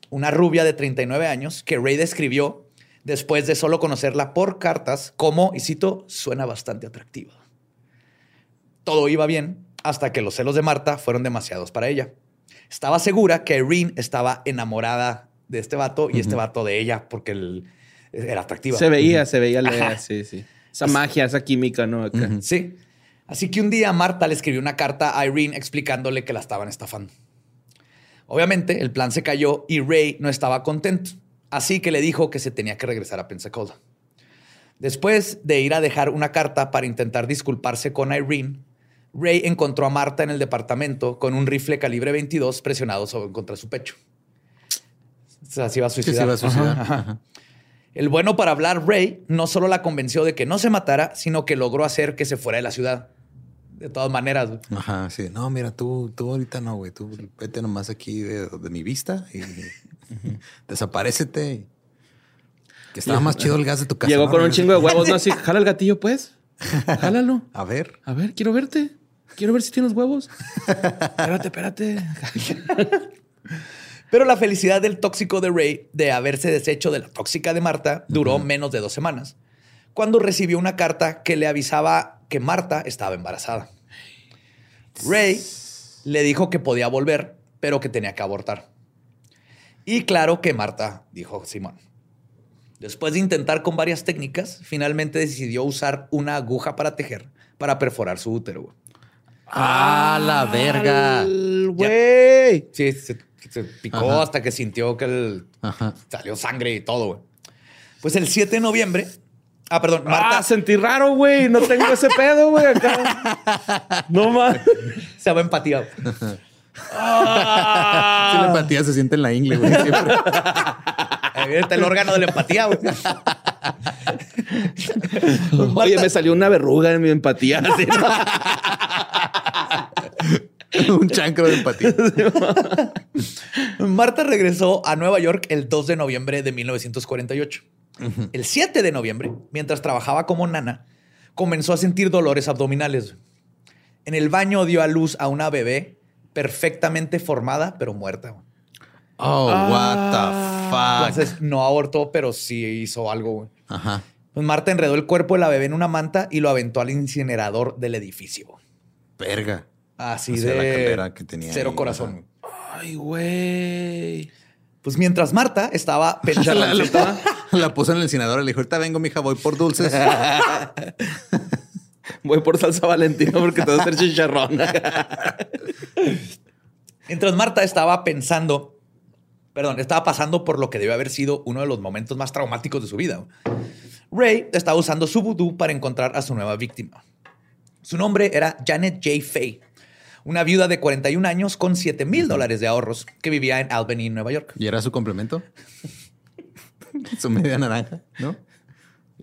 una rubia de 39 años que Ray describió después de solo conocerla por cartas como, y cito, suena bastante atractiva. Todo iba bien hasta que los celos de Marta fueron demasiados para ella. Estaba segura que Irene estaba enamorada de este vato y este vato de ella porque él era atractiva. Se veía, se veía la, sí, sí. Esa magia, esa química, ¿no? Sí. Así que un día Marta le escribió una carta a Irene explicándole que la estaban estafando. Obviamente, el plan se cayó y Ray no estaba contento. Así que le dijo que se tenía que regresar a Pensacola. Después de ir a dejar una carta para intentar disculparse con Irene, Ray encontró a Marta en el departamento con un rifle calibre 22 presionado sobre, contra su pecho. O sea, se iba a suicidar. El bueno para hablar, Ray no solo la convenció de que no se matara, sino que logró hacer que se fuera de la ciudad. De todas maneras. Ajá, sí. No, mira, tú, tú ahorita no, güey. Tú vete nomás aquí de, mi vista y desaparecete. Que estaba más chido el gas de tu casa. Llegó con un chingo de huevos, ¿no? Así, jala el gatillo, pues. Jálalo. A ver. A ver, quiero verte. Quiero ver si tienes huevos. espérate, espérate. Pero la felicidad del tóxico de Ray de haberse deshecho de la tóxica de Marta duró menos de dos semanas, cuando recibió una carta que le avisaba que Marta estaba embarazada. Ray le dijo que podía volver, pero que tenía que abortar. Y claro que Marta dijo Simón. Después de intentar con varias técnicas, finalmente decidió usar una aguja para tejer para perforar su útero. ¡Ah, la verga! ¡Güey! Sí, se, picó hasta que sintió que salió sangre y todo, güey. Pues el 7 de noviembre. Ah, perdón, Marta. Ah, sentí raro, güey. No tengo ese pedo, güey, acá. No más. Se va empatía. Ah. la empatía se siente en la ingle, güey. Está el órgano de la empatía, güey. Oye, me salió una verruga en mi empatía. Un chancro de empatía. Marta regresó a Nueva York el 2 de noviembre de 1948. El 7 de noviembre, mientras trabajaba como nana, comenzó a sentir dolores abdominales. En el baño dio a luz a una bebé perfectamente formada, pero muerta. Oh, what the ah. fuck. Entonces no abortó, pero sí hizo algo. Ajá. Pues Marta enredó el cuerpo de la bebé en una manta y lo aventó al incinerador del edificio. Verga. Así de la que tenía cero corazón. Ay, güey. Pues mientras Marta estaba pensando. la, la, puso en el incinerador y le dijo: Ahorita vengo, mija, voy por dulces. voy por salsa valentina porque te va a hacer chicharrón. mientras Marta estaba pensando, perdón, estaba pasando por lo que debe haber sido uno de los momentos más traumáticos de su vida. Ray estaba usando su vudú para encontrar a su nueva víctima. Su nombre era Janet J. Fay, una viuda de 41 años con 7 mil dólares de ahorros que vivía en Albany, Nueva York. ¿Y era su complemento? su media naranja, ¿no?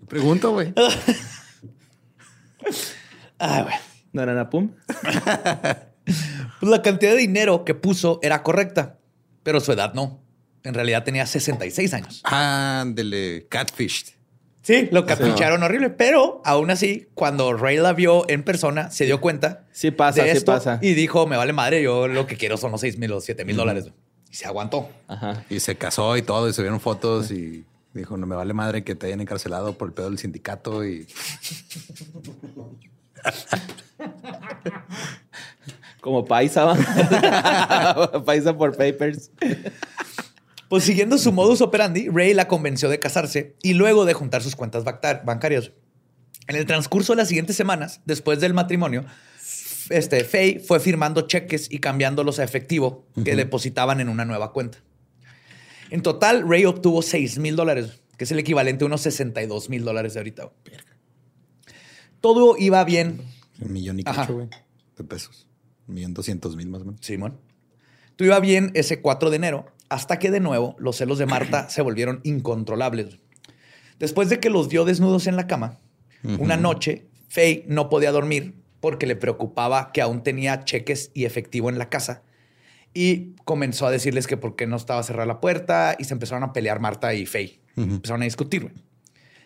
Pregunto, güey. ah, güey. Naranja pum. pues la cantidad de dinero que puso era correcta, pero su edad no. En realidad tenía 66 años. Ándele, catfish. Sí, lo capricharon horrible, pero aún así, cuando Ray la vio en persona, se dio cuenta. Sí pasa, sí pasa. Y dijo, me vale madre, yo lo que quiero son los 6 mil o 7 mil dólares. Y se aguantó. Ajá. Y se casó y todo, y se vieron fotos y dijo, no me vale madre que te hayan encarcelado por el pedo del sindicato y... Como paisa, paisa por papers. Pues siguiendo su modus operandi, Ray la convenció de casarse y luego de juntar sus cuentas bancarias. En el transcurso de las siguientes semanas, después del matrimonio, este, Faye fue firmando cheques y cambiándolos a efectivo que depositaban en una nueva cuenta. En total, Ray obtuvo 6 mil dólares, que es el equivalente a unos 62 mil dólares de ahorita. Todo iba bien. Un millón y cacho, güey, de pesos. Millón doscientos mil más o menos. Simón. Todo iba bien ese 4 de enero hasta que de nuevo los celos de Marta se volvieron incontrolables. Después de que los dio desnudos en la cama, una noche, Faye no podía dormir porque le preocupaba que aún tenía cheques y efectivo en la casa. Y comenzó a decirles que por qué no estaba cerrada la puerta y se empezaron a pelear Marta y Faye. Empezaron a discutir.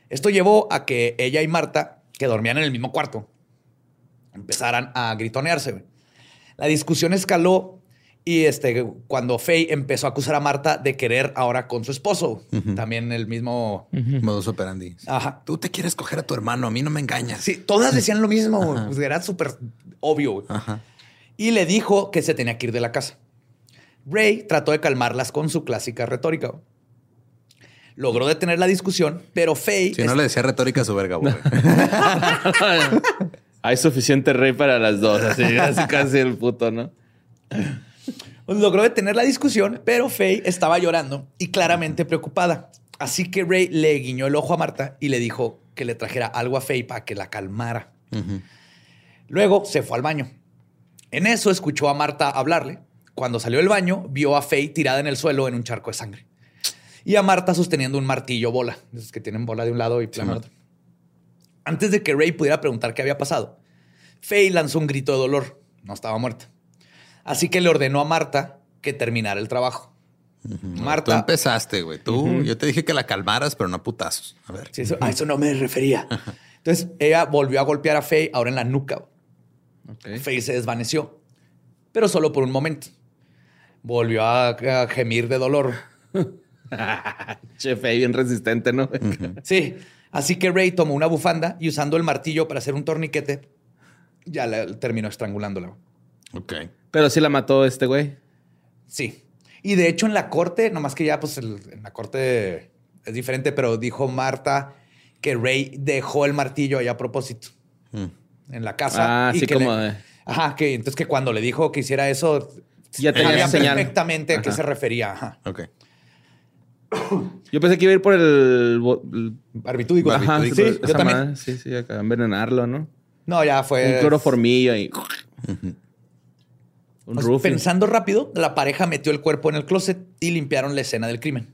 Esto llevó a que ella y Marta, que dormían en el mismo cuarto, empezaran a gritonearse. La discusión escaló Y este, cuando Faye empezó a acusar a Marta de querer ahora con su esposo, también el mismo modus operandi. Ajá. Tú te quieres coger a tu hermano, a mí no me engañas. Sí, todas decían lo mismo. Pues era súper obvio. Ajá. Y le dijo que se tenía que ir de la casa. Ray trató de calmarlas con su clásica retórica. Logró detener la discusión, pero Faye. Si no le decía retórica a su verga, güey. Hay suficiente rey para las dos. Así, casi el puto, ¿no? Logró detener la discusión, pero Faye estaba llorando y claramente preocupada. Así que Ray le guiñó el ojo a Marta y le dijo que le trajera algo a Faye para que la calmara. Luego se fue al baño. En eso escuchó a Marta hablarle. Cuando salió del baño, vio a Faye tirada en el suelo en un charco de sangre. Y a Marta sosteniendo un martillo bola, esos que tienen bola de un lado y plano otro. Antes de que Ray pudiera preguntar qué había pasado, Faye lanzó un grito de dolor. No estaba muerta. Así que le ordenó a Marta que terminara el trabajo. Marta. Tú empezaste, güey. Tú, yo te dije que la calmaras, pero no a putazos. A ver. eso, a eso no me refería. Entonces ella volvió a golpear a Faye ahora en la nuca. Faye se desvaneció, pero solo por un momento. Volvió a, gemir de dolor. che, Faye bien resistente, ¿no? sí. Así que Ray tomó una bufanda y usando el martillo para hacer un torniquete, ya la, terminó estrangulándola. Ok. Pero sí la mató este güey. Sí. Y de hecho en la corte, nomás que ya pues en la corte es diferente, pero dijo Marta que Ray dejó el martillo ahí a propósito mm. en la casa. Ah, sí, como Ajá, que entonces que cuando le dijo que hiciera eso, ya tenía perfectamente a qué se refería. Ajá. Ok. Yo pensé que iba a ir por el, barbitúdico. Ajá, sí, yo también. Sí, sí, acá envenenarlo, ¿no? No, ya fue. Un cloroformillo y. Un pensando rápido, la pareja metió el cuerpo en el closet y limpiaron la escena del crimen.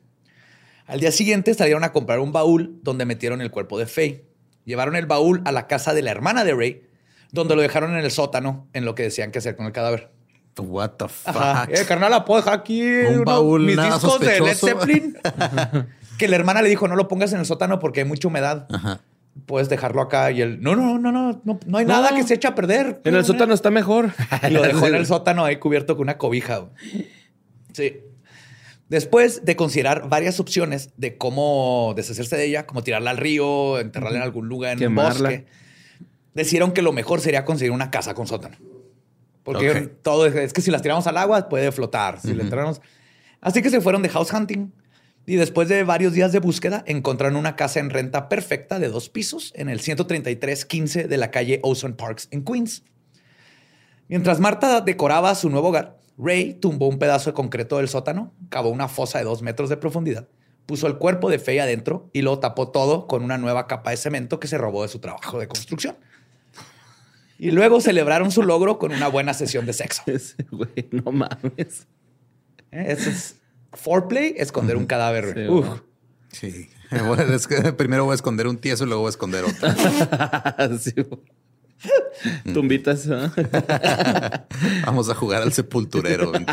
Al día siguiente salieron a comprar un baúl donde metieron el cuerpo de Faye. Llevaron el baúl a la casa de la hermana de Ray, donde lo dejaron en el sótano en lo que decían que hacer con el cadáver. What the fuck? Eh, carnal, ¿la puedo dejar aquí? Un baúl mis nada discos de Led. Zeppelin. que la hermana le dijo, no lo pongas en el sótano porque hay mucha humedad. Ajá. Puedes dejarlo acá. Y él, no, no, no, no, no, no hay nada que se eche a perder. En el sótano está mejor. Y lo dejó en el sótano ahí cubierto con una cobija. Sí. Después de considerar varias opciones de cómo deshacerse de ella, como tirarla al río, enterrarla en algún lugar, en Quemarla. un bosque, decidieron que lo mejor sería conseguir una casa con sótano. Porque todo es, es que si las tiramos al agua puede flotar. Si le enterramos. Así que se fueron de house hunting y después de varios días de búsqueda encontraron una casa en renta perfecta de dos pisos en el 13315 de la calle Ozone Parks en Queens. Mientras Marta decoraba su nuevo hogar, Ray tumbó un pedazo de concreto del sótano, cavó una fosa de dos metros de profundidad, puso el cuerpo de Faye adentro y lo tapó todo con una nueva capa de cemento que se robó de su trabajo de construcción. Y luego celebraron su logro con una buena sesión de sexo. Güey, no mames. ¿Eh? Eso es foreplay, esconder un cadáver. Sí, Uf. Sí. Bueno, es que primero voy a esconder un tieso y luego voy a esconder otro. Sí. Tumbitas. ¿no? Vamos a jugar al sepulturero. vente.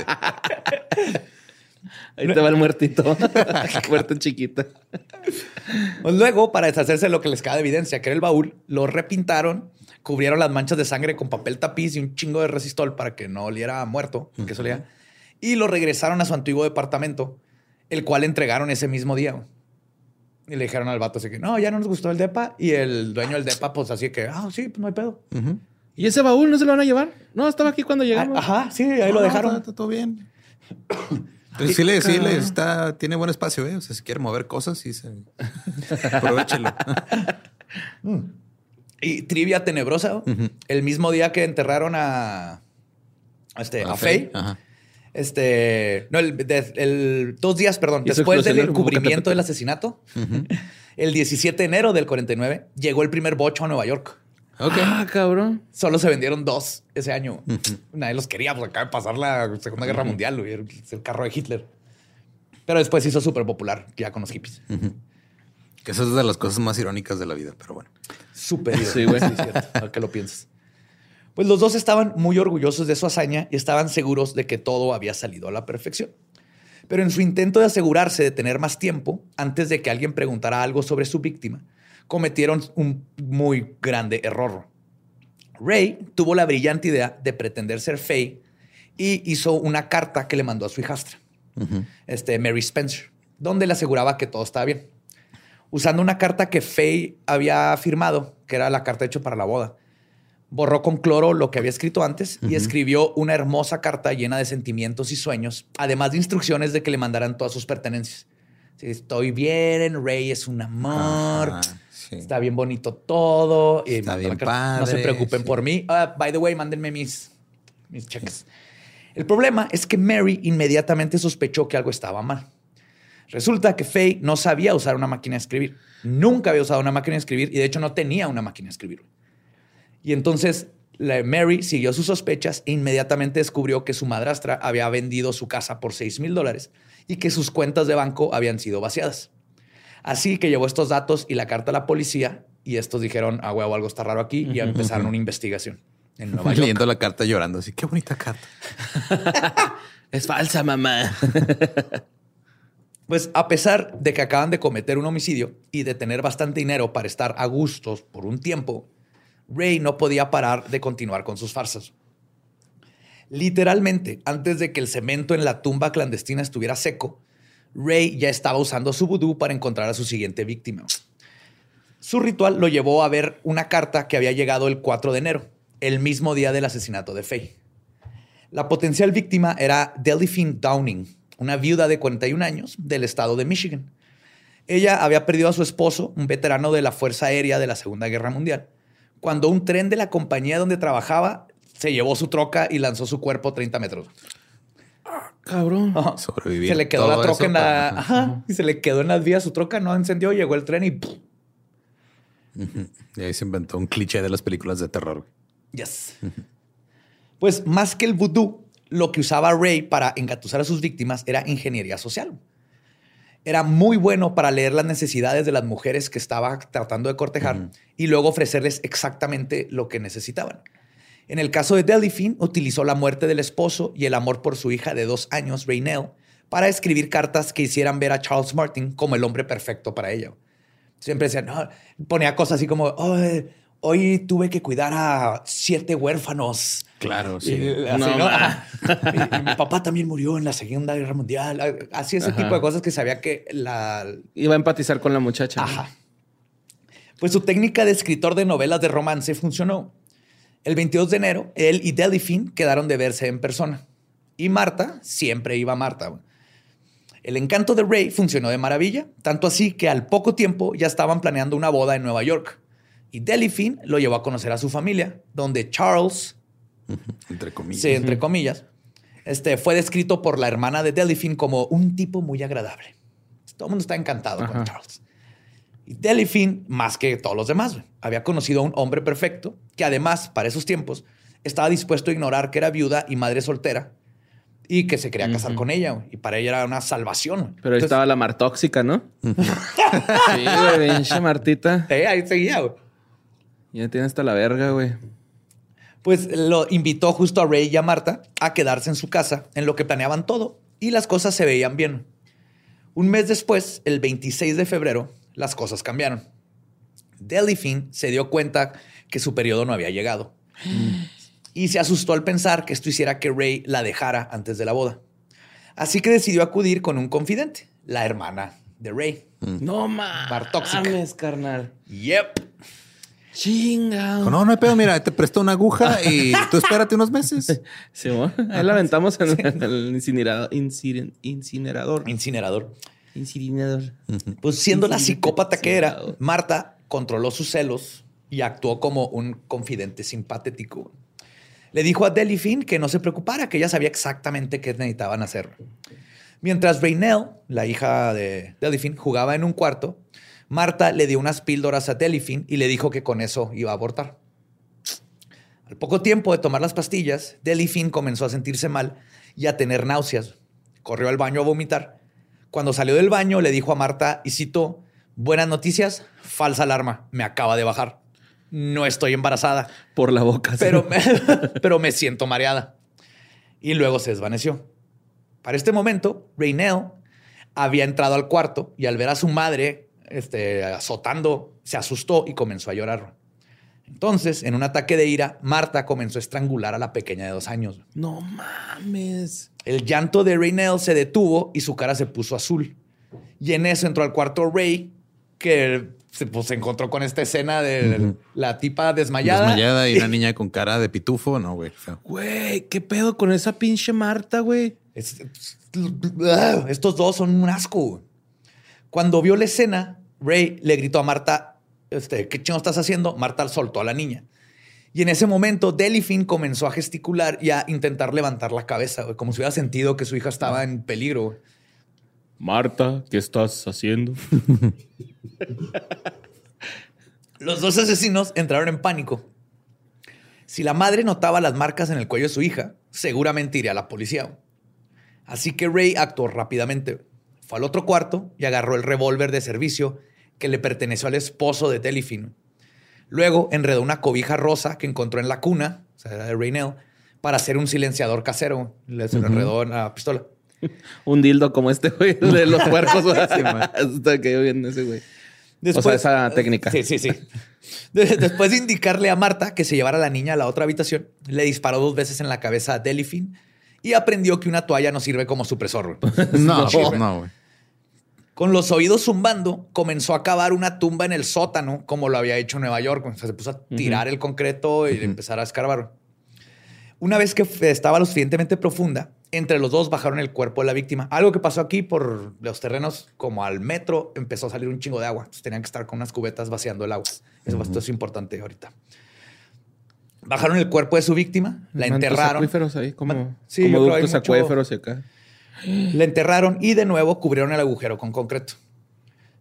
Ahí te va el muertito. Muerto chiquita. Pues luego, para deshacerse de lo que les queda de evidencia, que era el baúl, lo repintaron, cubrieron las manchas de sangre con papel tapiz y un chingo de resistol para que no oliera a muerto, que eso olía, y lo regresaron a su antiguo departamento, el cual entregaron ese mismo día. Y le dijeron al vato así que, no, ya no nos gustó el depa. Y el dueño del depa, pues así que, ah, sí, pues no hay pedo. Ujú. ¿Y ese baúl no se lo van a llevar? No, estaba aquí cuando Ah, llegamos. Ajá, sí, ahí lo dejaron. Está, está todo bien. Entonces, sí, le, sí le está, tiene buen espacio, ¿eh? O sea, si quiere mover cosas, sí se... Aprovechelo. Y trivia tenebrosa, el mismo día que enterraron a, a este, a, Faye, Ajá. este, no, el, de- el- dos días, perdón, después del encubrimiento del asesinato, el 17 de enero del 49, llegó el primer bocho a Nueva York. Ok. Ah, cabrón. Solo se vendieron dos ese año. Nadie los quería, pues acaba de pasar la Segunda Guerra Mundial, es el carro de Hitler. Pero después se hizo súper popular ya con los hippies. Que esa es de las cosas más irónicas de la vida, pero bueno. Súper. Sí, güey. Sí, cierto. Que lo piensas. Pues los dos estaban muy orgullosos de su hazaña y estaban seguros de que todo había salido a la perfección. Pero en su intento de asegurarse de tener más tiempo, antes de que alguien preguntara algo sobre su víctima, cometieron un muy grande error. Ray tuvo la brillante idea de pretender ser Faye y hizo una carta que le mandó a su hijastra, este, Mary Spencer, donde le aseguraba que todo estaba bien. Usando una carta que Faye había firmado, que era la carta hecha para la boda, borró con cloro lo que había escrito antes y escribió una hermosa carta llena de sentimientos y sueños, además de instrucciones de que le mandaran todas sus pertenencias. estoy bien, Ray es un amor. Está bien bonito todo. Está bien No se preocupen por mí. Ah, by the way, mándenme mis, mis cheques. El problema es que Mary inmediatamente sospechó que algo estaba mal. Resulta que Faye no sabía usar una máquina de escribir. Nunca había usado una máquina de escribir y de hecho no tenía una máquina de escribir. Y entonces Mary siguió sus sospechas e inmediatamente descubrió que su madrastra había vendido su casa por 6 mil dólares y que sus cuentas de banco habían sido vaciadas. Así que llevó estos datos y la carta a la policía y estos dijeron, ah, huevo, algo está raro aquí y empezaron una investigación en Nueva York. Leyendo la carta llorando así, qué bonita carta. es falsa, mamá. Pues a pesar de que acaban de cometer un homicidio y de tener bastante dinero para estar a gustos por un tiempo, Ray no podía parar de continuar con sus farsas. Literalmente, antes de que el cemento en la tumba clandestina estuviera seco, Ray ya estaba usando su vudú para encontrar a su siguiente víctima. Su ritual lo llevó a ver una carta que había llegado el 4 de enero, el mismo día del asesinato de Faye. La potencial víctima era Delphine Downing, una viuda de 41 años del estado de Michigan. Ella había perdido a su esposo, un veterano de la Fuerza Aérea de la Segunda Guerra Mundial, cuando un tren de la compañía donde trabajaba se llevó su troca y lanzó su cuerpo 30 metros. Cabrón. Se le quedó la troca en la. Ajá. Y se le quedó en las vías su troca, no encendió, llegó el tren y. Y ahí se inventó un cliché de las películas de terror. Yes. Pues más que el vudú, lo que usaba Ray para engatusar a sus víctimas era ingeniería social. Era muy bueno para leer las necesidades de las mujeres que estaba tratando de cortejar y luego ofrecerles exactamente lo que necesitaban. En el caso de Delphine, utilizó la muerte del esposo y el amor por su hija de dos años, Raynell, para escribir cartas que hicieran ver a Charles Martin como el hombre perfecto para ella. Siempre decía, no, ponía cosas así como, hoy tuve que cuidar a siete huérfanos. Claro, sí. mi papá también murió en la Segunda Guerra Mundial. Así ese tipo de cosas que sabía que la... Iba a empatizar con la muchacha. Ajá. Pues su técnica de escritor de novelas de romance funcionó. El 22 de enero, él y Delphine quedaron de verse en persona. Y Marta, siempre iba Marta. El encanto de Ray funcionó de maravilla, tanto así que al poco tiempo ya estaban planeando una boda en Nueva York. Y Delphine lo llevó a conocer a su familia, donde Charles, entre comillas, sí, entre comillas, este, fue descrito por la hermana de Delphine como un tipo muy agradable. Todo el mundo está encantado con Charles. Y Delphine, más que todos los demás, había conocido a un hombre perfecto que además, para esos tiempos, estaba dispuesto a ignorar que era viuda y madre soltera y que se quería casar con ella. Y para ella era una salvación. Pero ahí estaba la mar tóxica, ¿no? sí, güey, pinche Martita. ahí seguía, güey. Ya tiene hasta la verga, güey. Pues lo invitó justo a Ray y a Marta a quedarse en su casa en lo que planeaban todo y las cosas se veían bien. Un mes después, el 26 de febrero, las cosas cambiaron. Delphine se dio cuenta que su periodo no había llegado. Y se asustó al pensar que esto hiciera que Ray la dejara antes de la boda. Así que decidió acudir con un confidente, la hermana de Ray. No mames, carnal. Yep. Chinga. No, no hay pedo. Mira, te presto una aguja y tú espérate unos meses. Sí, ahí la aventamos en, el incinerador. Incinerador. Incinerador. Incinerador. Pues siendo la psicópata que era, Marta controló sus celos y actuó como un confidente simpatético. Le dijo a Delphine que no se preocupara, que ella sabía exactamente qué necesitaban hacer. Mientras Raynell, la hija de Delphine, jugaba en un cuarto, Marta le dio unas píldoras a Delphine y le dijo que con eso iba a abortar. Al poco tiempo de tomar las pastillas, Delphine comenzó a sentirse mal y a tener náuseas. Corrió al baño a vomitar. Cuando salió del baño, le dijo a Marta, y citó, buenas noticias, falsa alarma, me acaba de bajar. No estoy embarazada. Por la boca. Pero, me, pero me siento mareada. Y luego se desvaneció. Para este momento, Raynell había entrado al cuarto y al ver a su madre este, azotando, se asustó y comenzó a llorar. Entonces, en un ataque de ira, Marta comenzó a estrangular a la pequeña de dos años. No mames. El llanto de Raynell se detuvo y su cara se puso azul. Y en eso entró al cuarto Ray, que se, pues, se encontró con esta escena de la tipa desmayada. Desmayada y una niña con cara de pitufo, no, güey. Güey, ¿qué pedo con esa pinche Marta, güey? Es- estos dos son un asco. Cuando vio la escena, Ray le gritó a Marta, este, ¿qué chingo estás haciendo? Marta soltó a la niña. Y en ese momento, Delphine comenzó a gesticular y a intentar levantar la cabeza, güey, como si hubiera sentido que su hija estaba en peligro. güey. Marta, ¿qué estás haciendo? Los dos asesinos entraron en pánico. Si la madre notaba las marcas en el cuello de su hija, seguramente iría a la policía. Así que Ray actuó rápidamente. Fue al otro cuarto y agarró el revólver de servicio que le perteneció al esposo de Delphine. Luego enredó una cobija rosa que encontró en la cuna, o sea, era de Raynell, para hacer un silenciador casero. Le se lo enredó en la pistola. Un dildo como este, güey, de los puercos. Está que bien ese, güey. O sea, esa técnica. Sí, sí, sí. De- Después de indicarle a Marta que se llevara a la niña a la otra habitación, le disparó dos veces en la cabeza a Delphine y aprendió que una toalla no sirve como supresor. No, no, güey. Con los oídos zumbando, comenzó a cavar una tumba en el sótano, como lo había hecho en Nueva York. O sea, se puso a tirar el concreto y empezar a escarbar. Una vez que estaba lo suficientemente profunda, entre los dos bajaron el cuerpo de la víctima. Algo que pasó aquí por los terrenos, como al metro, empezó a salir un chingo de agua. Entonces tenían que estar con unas cubetas vaciando el agua. Eso esto es importante ahorita. Bajaron el cuerpo de su víctima, la enterraron. acuíferos ahí, como, sí, como yo creo hay ductos mucho- acuíferos y acá. La enterraron y de nuevo cubrieron el agujero con concreto.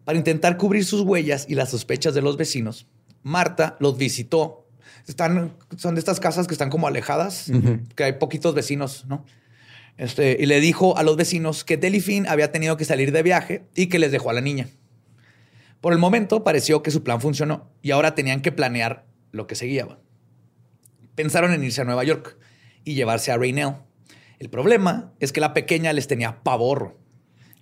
Para intentar cubrir sus huellas y las sospechas de los vecinos, Marta los visitó. Están, son de estas casas que están como alejadas, que hay poquitos vecinos, ¿no? Este, y le dijo a los vecinos que Delphine había tenido que salir de viaje y que les dejó a la niña. Por el momento pareció que su plan funcionó y ahora tenían que planear lo que seguía. Pensaron en irse a Nueva York y llevarse a Raynell. El problema es que la pequeña les tenía pavor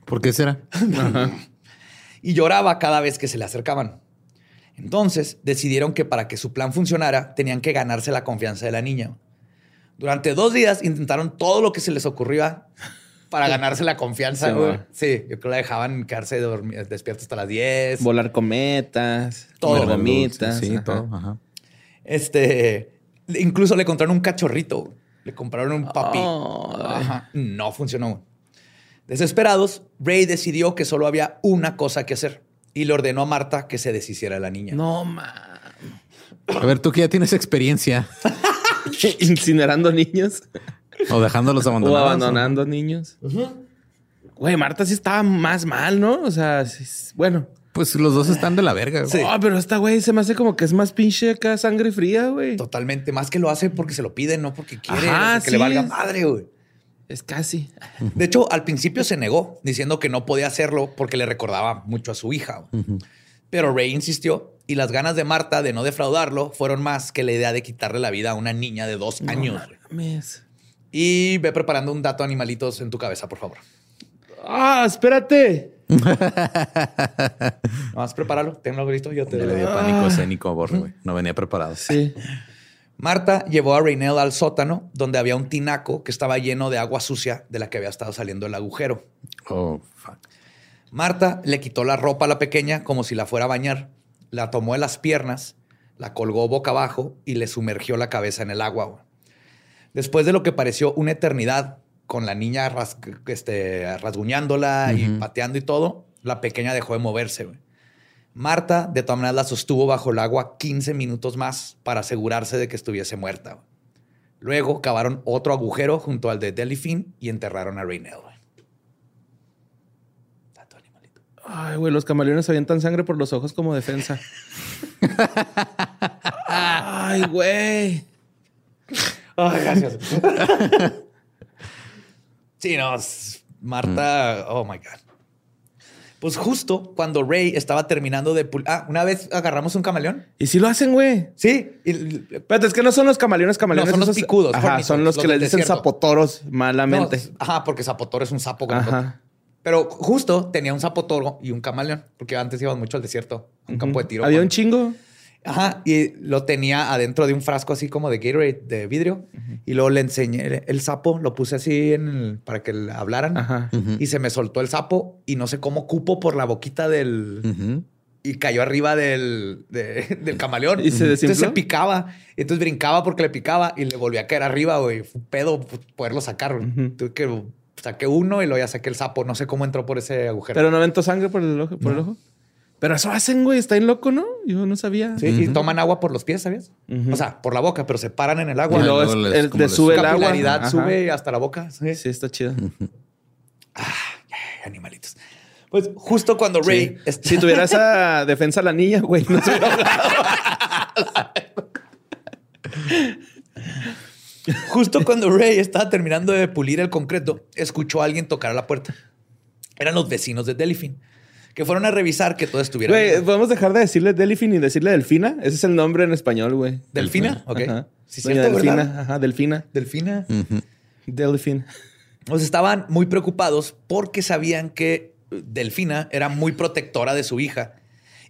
¿Por qué será? y lloraba cada vez que se le acercaban. Entonces decidieron que para que su plan funcionara tenían que ganarse la confianza de la niña. Durante dos días intentaron todo lo que se les ocurría para ganarse la confianza. Sí, güey. güey. Sí, yo creo que la dejaban quedarse despierta hasta las 10. Volar cometas, Todo. comer gomitas. Sí, ajá. todo. Ajá. Este, incluso le compraron un cachorrito. Le compraron un papi. Oh, Ajá. No funcionó. Desesperados, Ray decidió que solo había una cosa que hacer y le ordenó a Marta que se deshiciera de la niña. No, man. A ver, tú que ya tienes experiencia Incinerando niños o dejándolos o abandonados. abandonando niños. Güey, Marta sí estaba más mal, ¿no? O sea, sí bueno. Pues los dos están de la verga. güey. Ah, pero esta güey se me hace como que es más pinche acá sangre fría, güey. Totalmente. Más que lo hace porque se lo piden, no porque quiere. Ajá, porque le sí. valga madre, güey. Es casi. De hecho, al principio se negó, diciendo que no podía hacerlo porque le recordaba mucho a su hija. Pero Ray insistió y las ganas de Marta de no defraudarlo fueron más que la idea de quitarle la vida a una niña de dos años. Mames. Y ve preparando un dato animalitos en tu cabeza, por favor. Ah, espérate. Vamos a prepararlo. Tenlo listo. Yo te Ya le dio pánico escénico a Borre, güey. No venía preparado. Sí. Marta llevó a Raynell al sótano donde había un tinaco que estaba lleno de agua sucia de la que había estado saliendo el agujero. Oh, fuck. Marta le quitó la ropa a la pequeña como si la fuera a bañar, la tomó de las piernas, la colgó boca abajo y le sumergió la cabeza en el agua. Después de lo que pareció una eternidad, con la niña ras- este, rasguñándola y pateando y todo, la pequeña dejó de moverse. güey. Marta, de todas maneras, la sostuvo bajo el agua 15 minutos más para asegurarse de que estuviese muerta. güey. Luego cavaron otro agujero junto al de Delphine y enterraron a animalito. Ay, güey, los camaleones avientan sangre por los ojos como defensa. Ay, güey. Ay, gracias. sí, no, Marta, oh my God. Pues justo cuando Ray estaba terminando de pul- Ah, una vez agarramos un camaleón. ¿Y si lo hacen, güey? Sí. y- Espérate, es que no son los camaleones, camaleones. No, son los picudos, Ajá, son los, los que les dicen desierto. zapotoros no, malamente. ajá, porque Zapotor es un sapo. como Ajá. Pero justo tenía un zapotoro y un camaleón, porque antes íbamos mucho al desierto, a un campo de tiro. Había un chingo. Ajá, y lo tenía adentro de un frasco así como de Gatorade de vidrio. Y luego le enseñé el sapo, lo puse así en para que hablaran. Ajá. Y se me soltó el sapo y no sé cómo cupo por la boquita del... Y cayó arriba del, de- del camaleón. ¿Y se Entonces desinfló? se picaba. Entonces brincaba porque le picaba y le volvía a caer arriba, güey. Fue un pedo poderlo sacar. Tuve que saqué uno y luego ya saqué el sapo. No sé cómo entró por ese agujero. Pero no aventó sangre por el ojo. Por el ojo. Pero eso hacen, güey. Está bien loco, ¿no? Yo no sabía. Sí, y toman agua por los pies, ¿sabías? O sea, por la boca, pero se paran en el agua. Y luego les- el- les- sube el agua. sube hasta la boca. Sí. Sí, está chido. Ay, animalitos. Pues justo cuando Ray... Sí. está- Si tuviera esa defensa la niña, güey, no se hubiera ahogado. Justo cuando Ray estaba terminando de pulir el concreto, escuchó a alguien tocar a la puerta. Eran los vecinos de Delphine, que fueron a revisar que todo estuviera Güey, bien. podemos dejar de decirle Delfín y decirle Delfina. Ese es el nombre en español, güey. ¿Delfina? Ok. Ajá. Sí, cierto, Delfina. ¿verdad? Ajá, Delfina. Delfina. Delfín. Pues estaban muy preocupados porque sabían que Delfina era muy protectora de su hija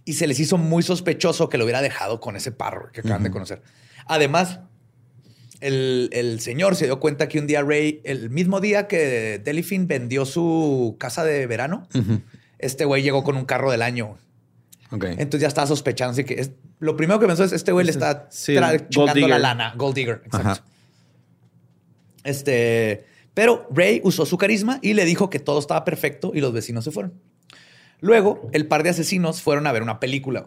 y se les hizo muy sospechoso que lo hubiera dejado con ese parro que acaban de conocer. Además, el, el señor se dio cuenta que un día Ray, el mismo día que Delphine vendió su casa de verano, este güey llegó con un carro del año. Entonces ya estaba sospechando. Así que es- lo primero que pensó es: este güey le está Sí, chingando la lana. Gold digger. Exacto. Ajá. Este, pero Ray usó su carisma y le dijo que todo estaba perfecto y los vecinos se fueron. Luego, el par de asesinos fueron a ver una película.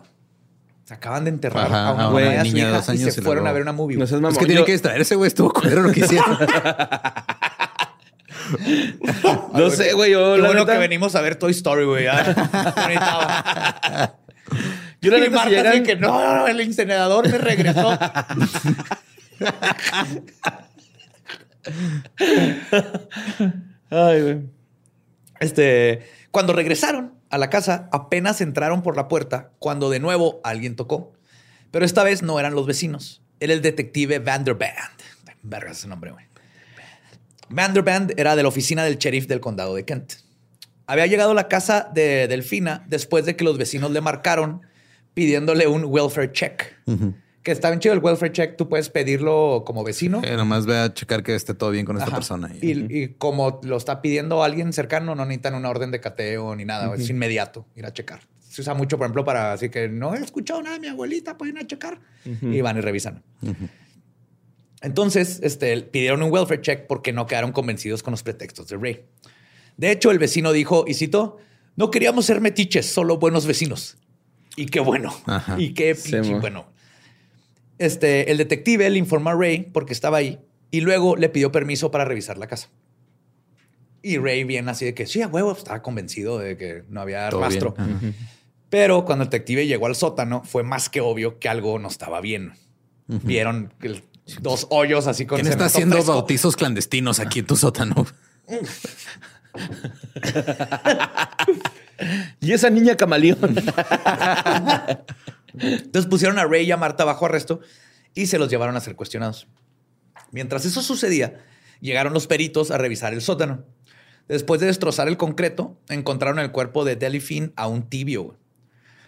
Se acaban de enterrar Ajá, a una a mamá una y a su hija y se fueron a ver una movie. No Es mamón. que tiene Yo- que distraerse, güey. Estuvo culero lo que hicieron. No sé, güey. Yo, la bueno neta- que venimos a ver Toy Story, güey. Yo la y neta, si Marta que no, el incinerador me regresó. Ay, güey. Este, cuando regresaron a la casa, apenas entraron por la puerta cuando de nuevo alguien tocó. Pero esta vez no eran los vecinos. Era el detective Vanderband. Verga ese nombre, güey. Vanderband era de la oficina del sheriff del condado de Kent. Había llegado a la casa de Delfina después de que los vecinos le marcaron pidiéndole un welfare check. Que está bien chido el welfare check. Tú puedes pedirlo como vecino. Eh, nomás ve a checar que esté todo bien con esta Ajá. persona. Y, y como lo está pidiendo alguien cercano, no necesitan una orden de cateo ni nada. Es inmediato ir a checar. Se usa mucho, por ejemplo, para así que no he escuchado nada de mi abuelita, pueden ir a checar. Y van y revisan. Entonces, este, pidieron un welfare check porque no quedaron convencidos con los pretextos de Ray. De hecho, el vecino dijo, y cito, no queríamos ser metiches, solo buenos vecinos. Y qué bueno. Ajá. Y qué pinche bueno. Este, el detective le informó a Ray porque estaba ahí y luego le pidió permiso para revisar la casa. Y Ray bien así de que sí, a huevo, estaba convencido de que no había Todo rastro. Pero cuando el detective llegó al sótano, fue más que obvio que algo no estaba bien. Vieron el- dos hoyos así con ¿Quién está haciendo fresco. bautizos clandestinos aquí en tu sótano? Y esa niña camaleón. Entonces pusieron a Ray y a Marta bajo arresto y se los llevaron a ser cuestionados. Mientras eso sucedía, llegaron los peritos a revisar el sótano. Después de destrozar el concreto, encontraron el cuerpo de Delphine aún tibio.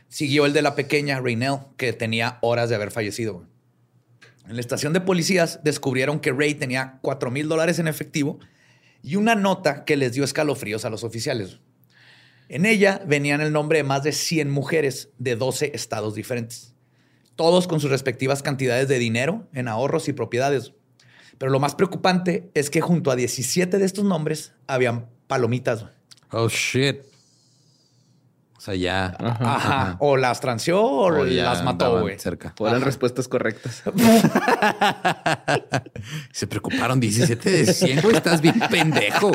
Siguió el de la pequeña Raynell, que tenía horas de haber fallecido. En la estación de policías descubrieron que Ray tenía 4 mil dólares en efectivo y una nota que les dio escalofríos a los oficiales. En ella venían el nombre de más de 100 mujeres de 12 estados diferentes, todos con sus respectivas cantidades de dinero en ahorros y propiedades. Pero lo más preocupante es que junto a 17 de estos nombres habían palomitas. Oh, shit. O sea, ya. Ajá. O las transió o, O las mató, güey. Cerca. Eran respuestas correctas. Se preocuparon 17 de 100, güey. Estás bien pendejo.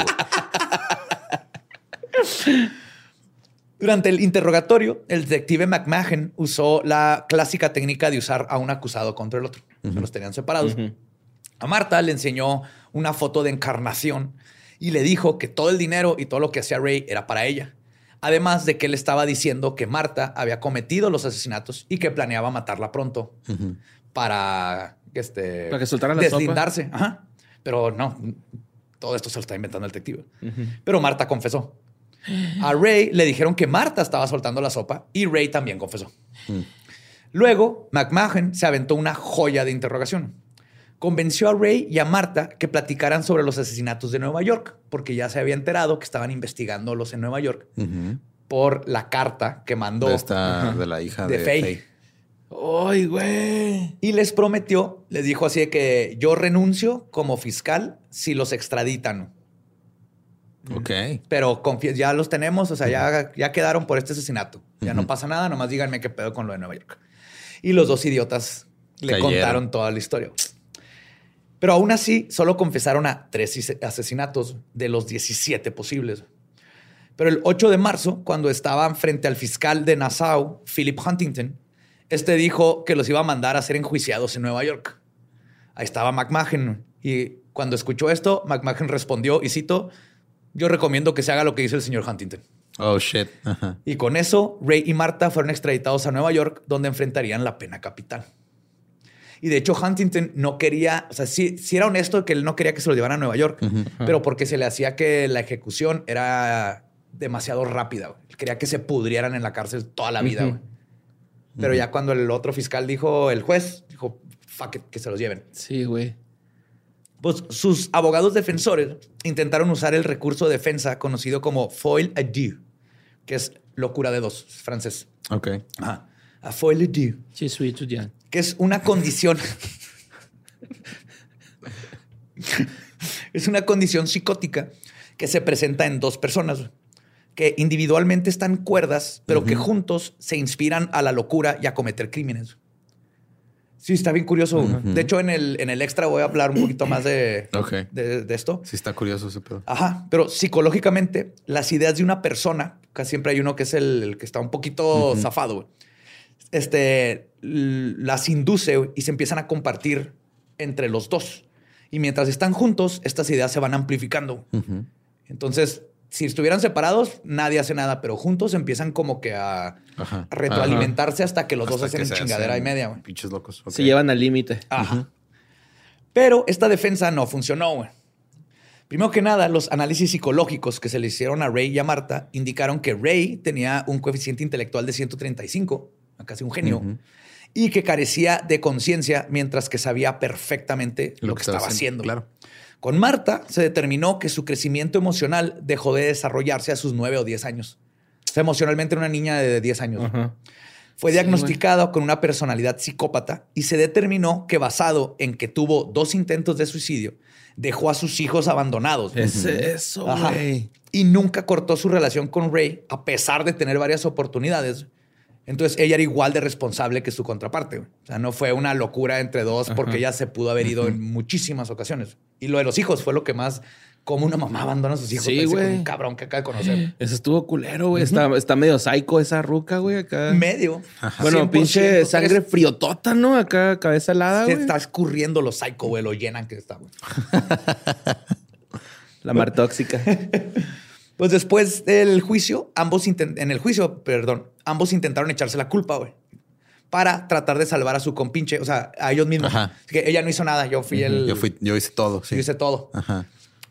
Durante el interrogatorio, el detective McMahon usó la clásica técnica de usar a un acusado contra el otro. Se los tenían separados. A Marta le enseñó una foto de encarnación y le dijo que todo el dinero y todo lo que hacía Ray era para ella. Además de que él estaba diciendo que Marta había cometido los asesinatos y que planeaba matarla pronto para, este, Para que soltara la sopa. deslindarse. Ajá. Pero no, todo esto se lo está inventando el detective. Pero Marta confesó. A Ray le dijeron que Marta estaba soltando la sopa y Ray también confesó. Luego, McMahon se aventó una joya de interrogación. Convenció a Ray y a Marta que platicaran sobre los asesinatos de Nueva York, porque ya se había enterado que estaban investigándolos en Nueva York por la carta que mandó De, esta, de la hija de de, Faye. Faye. Ay, güey. Y les prometió, les dijo así de que yo renuncio como fiscal si los extraditan. Ok. Pero ya los tenemos, o sea, ya, ya quedaron por este asesinato. Ya no pasa nada, nomás díganme qué pedo con lo de Nueva York. Y los dos idiotas le Cayeron. contaron toda la historia. Pero aún así, solo confesaron a tres asesinatos de los 17 posibles. Pero el 8 de marzo, cuando estaban frente al fiscal de Nassau, Philip Huntington, este dijo que los iba a mandar a ser enjuiciados en Nueva York. Ahí estaba McMahon. Y cuando escuchó esto, McMahon respondió, y cito, yo recomiendo que se haga lo que dice el señor Huntington. Oh, shit. Y con eso, Ray y Marta fueron extraditados a Nueva York, donde enfrentarían la pena capital. Y de hecho, Huntington no quería, o sea, sí, sí era honesto que él no quería que se lo llevaran a Nueva York, pero porque se le hacía que la ejecución era demasiado rápida. güey. Quería que se pudrieran en la cárcel toda la vida. güey. Pero ya cuando el otro fiscal dijo, el juez dijo, fuck it, que se los lleven. Sí, güey. Pues sus abogados defensores intentaron usar el recurso de defensa conocido como foil deux, que es locura de dos, francés. Ok. Ajá. A à deux, Sí, soy estudiante. que es una condición. es una condición psicótica que se presenta en dos personas que individualmente están cuerdas, pero que juntos se inspiran a la locura y a cometer crímenes. Sí, está bien curioso. De hecho, en el, en el extra voy a hablar un poquito más de, de, de esto. Sí, está curioso ese pedo. Ajá, pero psicológicamente, las ideas de una persona, casi siempre hay uno que es el, el que está un poquito zafado, güey, este, las induce y se empiezan a compartir entre los dos. Y mientras están juntos, estas ideas se van amplificando. Entonces, si estuvieran separados, nadie hace nada, pero juntos empiezan como que a, Ajá. retroalimentarse hasta que los dos hacen chingadera y media. Pinches locos. Se llevan al límite. Ajá. Pero esta defensa no funcionó. Primero que nada, los análisis psicológicos que se le hicieron a Ray y a Marta indicaron que Ray tenía un coeficiente intelectual de 135, casi un genio, y que carecía de conciencia mientras que sabía perfectamente lo, que estaba haciendo. Claro. Con Marta se determinó que su crecimiento emocional dejó de desarrollarse a sus 9 o 10 años. O sea, emocionalmente era una niña de 10 años. Fue diagnosticado con una personalidad psicópata y se determinó que basado en que tuvo dos intentos de suicidio, dejó a sus hijos abandonados. Es eso, güey. Y nunca cortó su relación con Ray a pesar de tener varias oportunidades. Entonces ella era igual de responsable que su contraparte. güey. O sea, no fue una locura entre dos porque ella se pudo haber ido en muchísimas ocasiones. Y lo de los hijos fue lo que más, como una mamá abandona a sus hijos. Sí, güey. Un cabrón que acaba de conocer. Eso estuvo culero, güey. está, está medio psycho esa ruca, güey, acá. Medio. Bueno, 100%, pinche sangre friotota, ¿no? Acá, cabeza helada, Se güey. está escurriendo los psycho, güey, lo llenan que está, güey. La mar tóxica. Pues después del juicio, ambos en el juicio, perdón, ambos intentaron echarse la culpa, güey. Para tratar de salvar a su compinche, o sea, a ellos mismos. Ajá. Así que ella no hizo nada, yo fui el. Yo, fui, yo hice todo. Sí. yo hice todo. Ajá.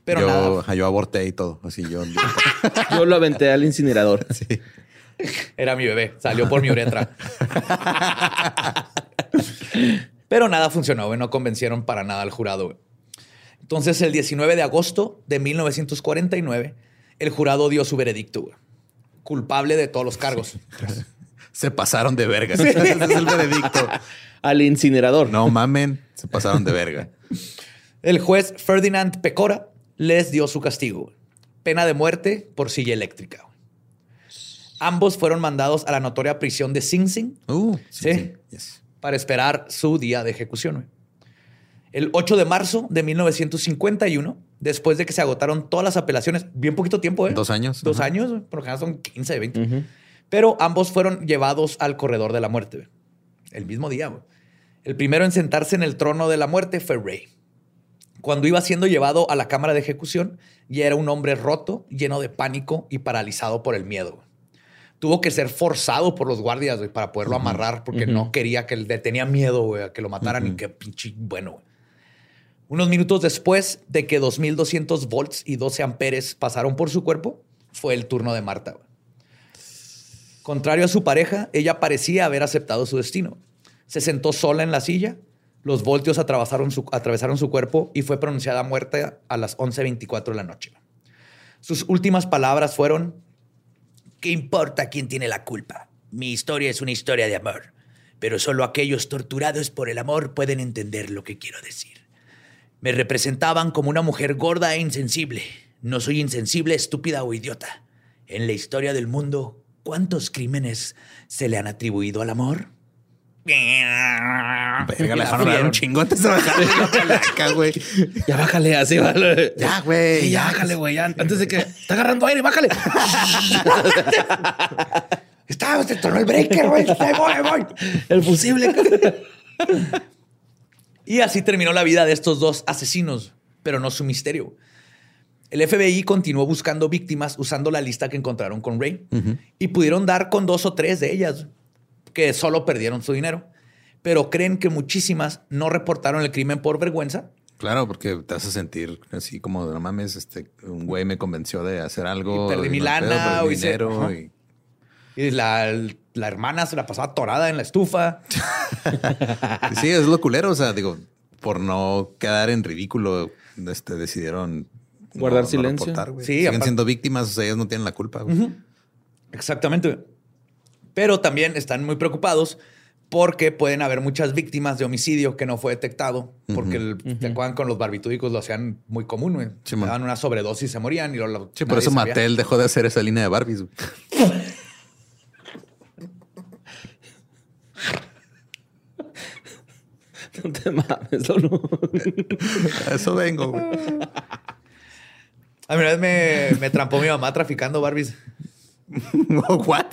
Pero yo, nada. ajá, yo aborté y todo. Así yo. yo- Yo lo aventé al incinerador. sí. Era mi bebé, salió por mi uretra. Pero nada funcionó, güey. No convencieron para nada al jurado, güey. Entonces, el 19 de agosto de 1949, el jurado dio su veredicto, güey. Culpable de todos los cargos. Se pasaron de verga. Ese es el veredicto. Al incinerador. No mamen, se pasaron de verga. El juez Ferdinand Pecora les dio su castigo. Pena de muerte por silla eléctrica. Ambos fueron mandados a la notoria prisión de Sing Sing Uh, Sí. sí. sí. Yes. para esperar su día de ejecución. El 8 de marzo de 1951, después de que se agotaron todas las apelaciones, bien poquito tiempo, ¿eh? Dos años, Dos ajá. años, güey, por lo general son 15, 20. Pero ambos fueron llevados al corredor de la muerte, el mismo día. El primero en sentarse en el trono de la muerte fue Ray. Cuando iba siendo llevado a la cámara de ejecución, ya era un hombre roto, lleno de pánico y paralizado por el miedo. Tuvo que ser forzado por los guardias para poderlo amarrar porque no quería que le tenía miedo a que lo mataran y que pinche bueno. Unos minutos después de que 2200 volts y 12 amperes pasaron por su cuerpo, fue el turno de Marta. Contrario a su pareja, ella parecía haber aceptado su destino. Se sentó sola en la silla, los voltios atravesaron su, atravesaron su cuerpo y fue pronunciada muerta a las 11.24 de la noche. Sus últimas palabras fueron, ¿qué importa quién tiene la culpa? Mi historia es una historia de amor, pero solo aquellos torturados por el amor pueden entender lo que quiero decir. Me representaban como una mujer gorda e insensible. No soy insensible, estúpida o idiota. En la historia del mundo, ¿cuántos crímenes se le han atribuido al amor? Verga, le dejaron un chingo antes de bajarle la güey. Ya bájale, así, vale. Ya, güey. Sí, ya bájale, güey. Antes de que está agarrando aire, bájale. Está, se tornó el breaker, güey. Voy, voy. El fusible. Y así terminó la vida de estos dos asesinos, pero no su misterio. El FBI continuó buscando víctimas usando la lista que encontraron con Ray y pudieron dar con dos o tres de ellas que solo perdieron su dinero, pero creen que muchísimas no reportaron el crimen por vergüenza. Claro, porque te hace sentir así como, no mames, este, un güey me convenció de hacer algo. Y perdí mi lana, pedo, o perdí hice- dinero. Ajá. y- Y la, la hermana se la pasaba atorada en la estufa. sí, es lo culero. O sea, digo, por no quedar en ridículo, este, decidieron Guardar no- no silencio. reportar. Sí, Siguen siendo víctimas, o sea, ellos no tienen la culpa. Exactamente. Pero también están muy preocupados porque pueden haber muchas víctimas de homicidio que no fue detectado porque el- ¿te acuerdan? con los barbitúricos lo hacían muy común. güey. Sí, daban una sobredosis y se morían. Y lo, lo- Sí, por eso sabía. Mattel dejó de hacer esa línea de Barbies. güey. No te mames, solo. A eso vengo, güey. A mí una vez me, me trampó mi mamá traficando Barbies. ¿What?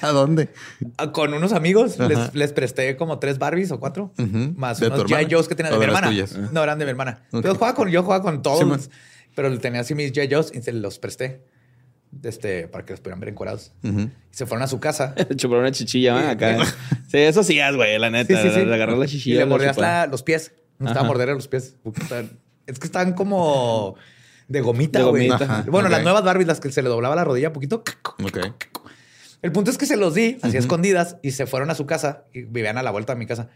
¿A dónde? Ah, Con unos amigos les, les presté como tres Barbies o cuatro, Ujú. más ¿De unos? G.I. Joes que tenía de ¿O mi hermana. tuyas? No, eran de mi hermana. Ok. Yo jugaba con, yo jugaba con todos, pero tenía así mis G.I. Joes y se los presté este, para que los pudieran ver encuerados. Ujú. Y se fueron a su casa. Chupar una chichilla, acá. Sí, eso sí es, güey, la neta. Sí. Le agarrar la Y chichilla. le la mordías la- los pies. Me gustaba Ajá. morderle los pies. Es que están como de gomita, güey. Bueno, las nuevas Barbies, las que se le doblaba la rodilla poquito. Ok. El punto es que se los di así a escondidas y se fueron a su casa y vivían a la vuelta de mi casa.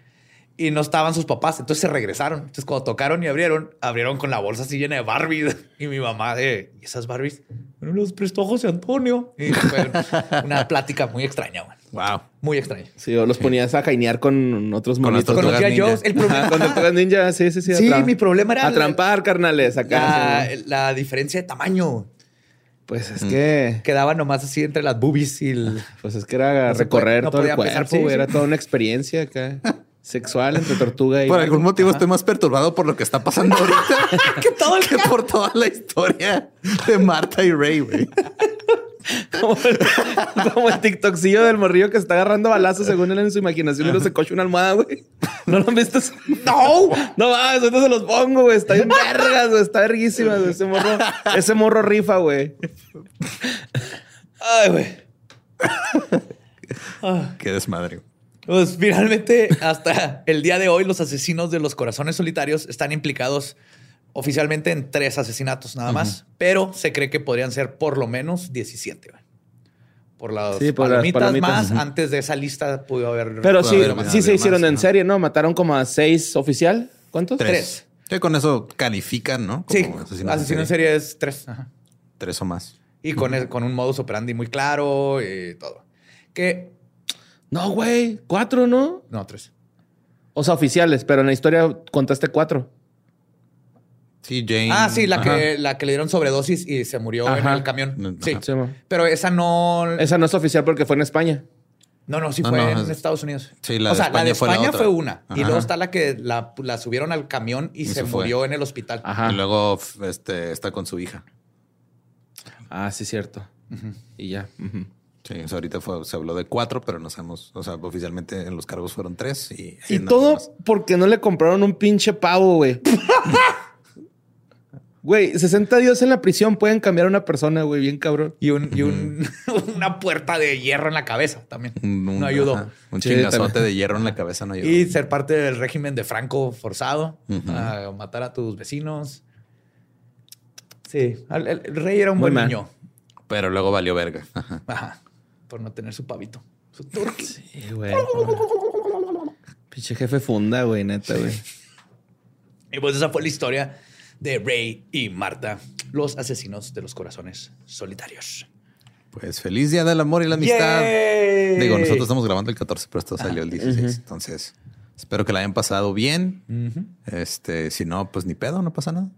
Y no estaban sus papás, entonces se regresaron. Entonces, cuando tocaron y abrieron, abrieron con la bolsa así llena de Barbies. Y mi mamá de, ¿y esas Barbies? Bueno, los prestó José Antonio. Y fue una plática muy extraña, güey. Wow. Muy extraña. Sí, o los ponías a jainear con otros monitos. Con los. Joes, el problema, Ajá, con tortugas ninja, sí, sí, sí. Sí, mi problema era A trampar, carnales, acá. la, la diferencia de tamaño. Pues es que... Quedaba nomás así entre las boobies y el... Pues es que era No recorrer puede- no todo el cuerpo, pesar, sí, güey. sí. Era toda una experiencia acá. Sexual entre tortuga y... Por algún motivo estoy más perturbado por lo que está pasando ahorita que, todo que por toda la historia de Marta y Ray, güey. como, el, como el TikTokcillo del morrillo que está agarrando balazos según él en su imaginación y luego se coche una almohada, güey. ¿No lo han visto? ¡No! No mames, ahorita se los pongo, güey. Está bien vergas, güey. Está verguísima, güey. Ese morro, ese morro rifa, güey. Ay, güey. Qué desmadre. Pues finalmente, hasta el día de hoy, los asesinos de los corazones solitarios están implicados oficialmente en tres asesinatos nada más, pero se cree que podrían ser por lo menos 17. güey. Por las, Sí, por las palomitas, palomitas, más, antes de esa lista pudo haber... Pero sí, haber- sí se más, hicieron en ¿no? serie, ¿no? Mataron como a seis oficial. ¿Cuántos? Tres. Sí, con eso califican, ¿no? Sí, asesino, en serie es tres. Ajá. Tres o más. Y con, el- con un modus operandi muy claro y todo. Que... No, güey. Cuatro, ¿no? No, tres. O sea, oficiales, pero en la historia contaste cuatro. Sí, Jane. Ah, sí, la Ajá. que, la que le dieron sobredosis y se murió en el camión. Ajá. Sí. Pero esa no... Esa no es oficial porque fue en España. No, no, sí No, fue no, en es- Estados Unidos. Sí, la o de sea, la de España fue la España otra. fue, una. Y luego está la que la, la subieron al camión y, Y se, murió en el hospital. Ajá. Y luego este, está con su hija. Ah, sí, cierto. Y ya. Sí, o sea, ahorita fue, se habló de cuatro, pero no sabemos. O sea, oficialmente en los cargos fueron tres. Y, Y todo más. porque no le compraron un pinche pavo, güey. Güey, 60 días en la prisión pueden cambiar a una persona, güey, bien cabrón. Y, un, y un- una puerta de hierro en la cabeza también. Un, no ayudó. ajá, un Sí, chingazote también. de hierro en la cabeza no ayudó. Y ser parte del régimen de Franco forzado a matar a tus vecinos. Sí, el, el- el rey era un Muy buen mal. niño. Pero luego valió verga. Ajá. Ajá. Por no tener su pavito. Su turkey. Sí, güey. Pinche jefe funda, güey, neta, güey. Y pues esa fue la historia de Ray y Marta, los asesinos de los corazones solitarios. Pues feliz día del amor y la amistad. Digo, nosotros estamos grabando el 14, pero esto salió el 16. Entonces, espero que la hayan pasado bien. Este, si no, pues ni pedo, no pasa nada.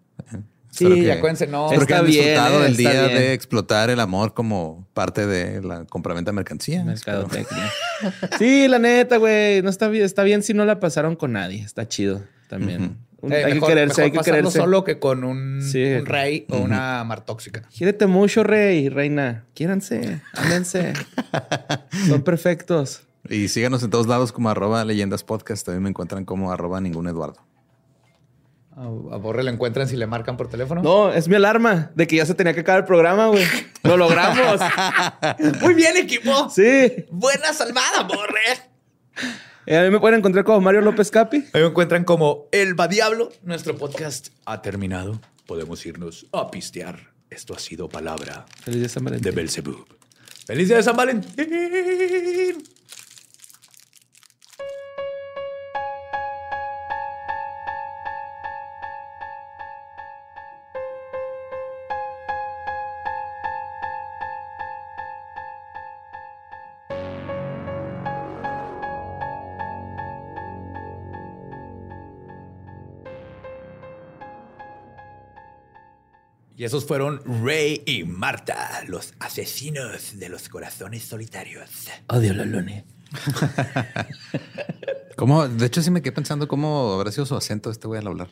Sí, acuérdense, no. Espero que bien, disfrutado eh, del está día bien. de explotar el amor como parte de la compraventa de mercancía. Mercadotecnia. sí, la neta, güey. No está bien, está bien si no la pasaron con nadie. Está chido también. Un- Eh, hay mejor, que quererse, mejor hay que quererse. solo que con un, Sí. un rey o una mar tóxica. Quiérete mucho, rey, reina. Quiéranse, ámense. Son perfectos. Y síganos en todos lados como arroba leyendas podcast. También me encuentran como arroba ningún Eduardo. A, a Borre le encuentran si le marcan por teléfono. No, es mi alarma de que ya se tenía que acabar el programa, güey. Lo logramos. Muy bien, equipo. Sí. Buena salvada, Borre. Eh, a mí me pueden encontrar como Mario López Capi. Ahí me encuentran como El Va Diablo. Nuestro podcast ha terminado. Podemos irnos a pistear. Esto ha sido palabra Feliz día San de Valentín. Belzebub. ¡Feliz día de San Valentín! Y esos fueron Ray y Marta, los asesinos de los corazones solitarios. Odio la lune. ¿Cómo? De hecho, sí me quedé pensando cómo habrá sido su acento este güey al hablar.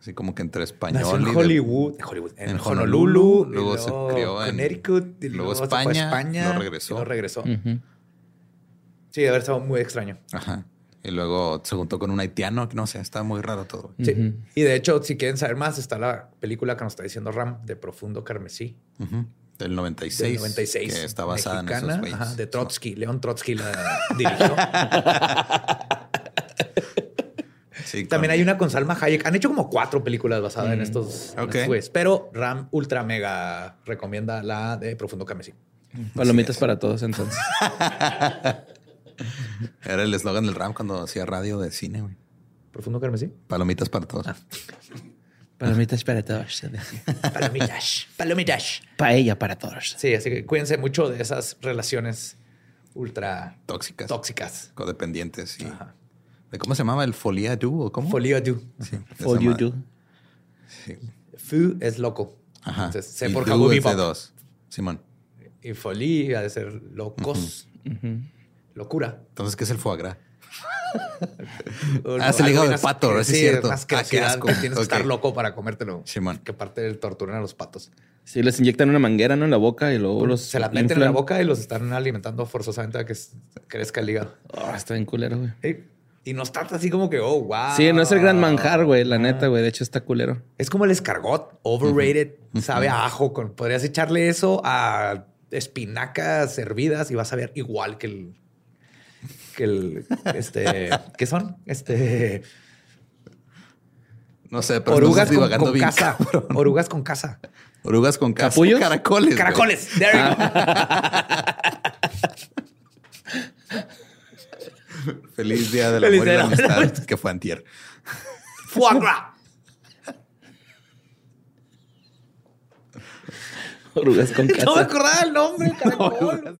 Así como que entre español Nació en y de- Hollywood, en, Hollywood, en, en Honolulu, Honolulu, y luego se crió en- Connecticut, y luego luego, se fue a España, España, luego regresó. y luego regresó. Sí, de haber estado muy extraño. Ajá. Y luego se juntó con un haitiano, que no sé, está muy raro todo. Sí. Y de hecho, si quieren saber más, está la película que nos está diciendo Ram de Profundo Carmesí. Ujú. Del 96. Del 96. Que está basada en esos ajá, de Trotsky. León Trotsky la dirigió. Sí, con- También hay una con Salma Hayek. Han hecho como cuatro películas basadas en estos Ok. estos güeyes. Pero Ram ultra mega recomienda la de Profundo Carmesí. Palomitas para todos entonces. Era el eslogan del RAM cuando hacía radio de cine, güey. ¿Profundo Carmesí? Palomitas para todos. Ah. Palomitas para todos. Palomitas. Palomitas. Paella para todos. Sí, así que cuídense mucho de esas relaciones ultra Tóxicas. tóxicas. Codependientes. Y Ajá. ¿De cómo se llamaba? ¿El folia du o cómo? Folio du. Sí, madre. do. Sí. Fu es loco. Ajá. Entonces, se Y du Pop. dos. Simón. Y folie ha de ser locos. Locura. Entonces, ¿qué es el foie gras? O Ah, es el algo hígado de pato. Sí, Sí, es cierto. Ah, qué asco. tienes que estar loco para comértelo. Simón. Que aparte del torturan a los patos. Sí, les inyectan una manguera, ¿no? En la boca y luego los. Se la meten en la boca y los están alimentando forzosamente a que crezca el hígado. Ah, está bien culero, güey. Eh, Y no está así como que, oh, wow. Sí, no es el gran manjar, güey. La neta, güey. De hecho, está culero. Es como el escargot, overrated, sabe a ajo. Con, podrías echarle eso a espinacas hervidas y vas a ver igual que el. Que el. Este. ¿Qué son? Este. No sé, pero Orugas con, divagando con bien, casa. cabrón. Orugas con casa. Orugas con casa. ¿Capullos? Caracoles. Caracoles. There you Feliz día del Feliz amor y la día de la- amistad, que fue antier. go. Gras. Orugas con No me casa. acordaba el nombre. caracol.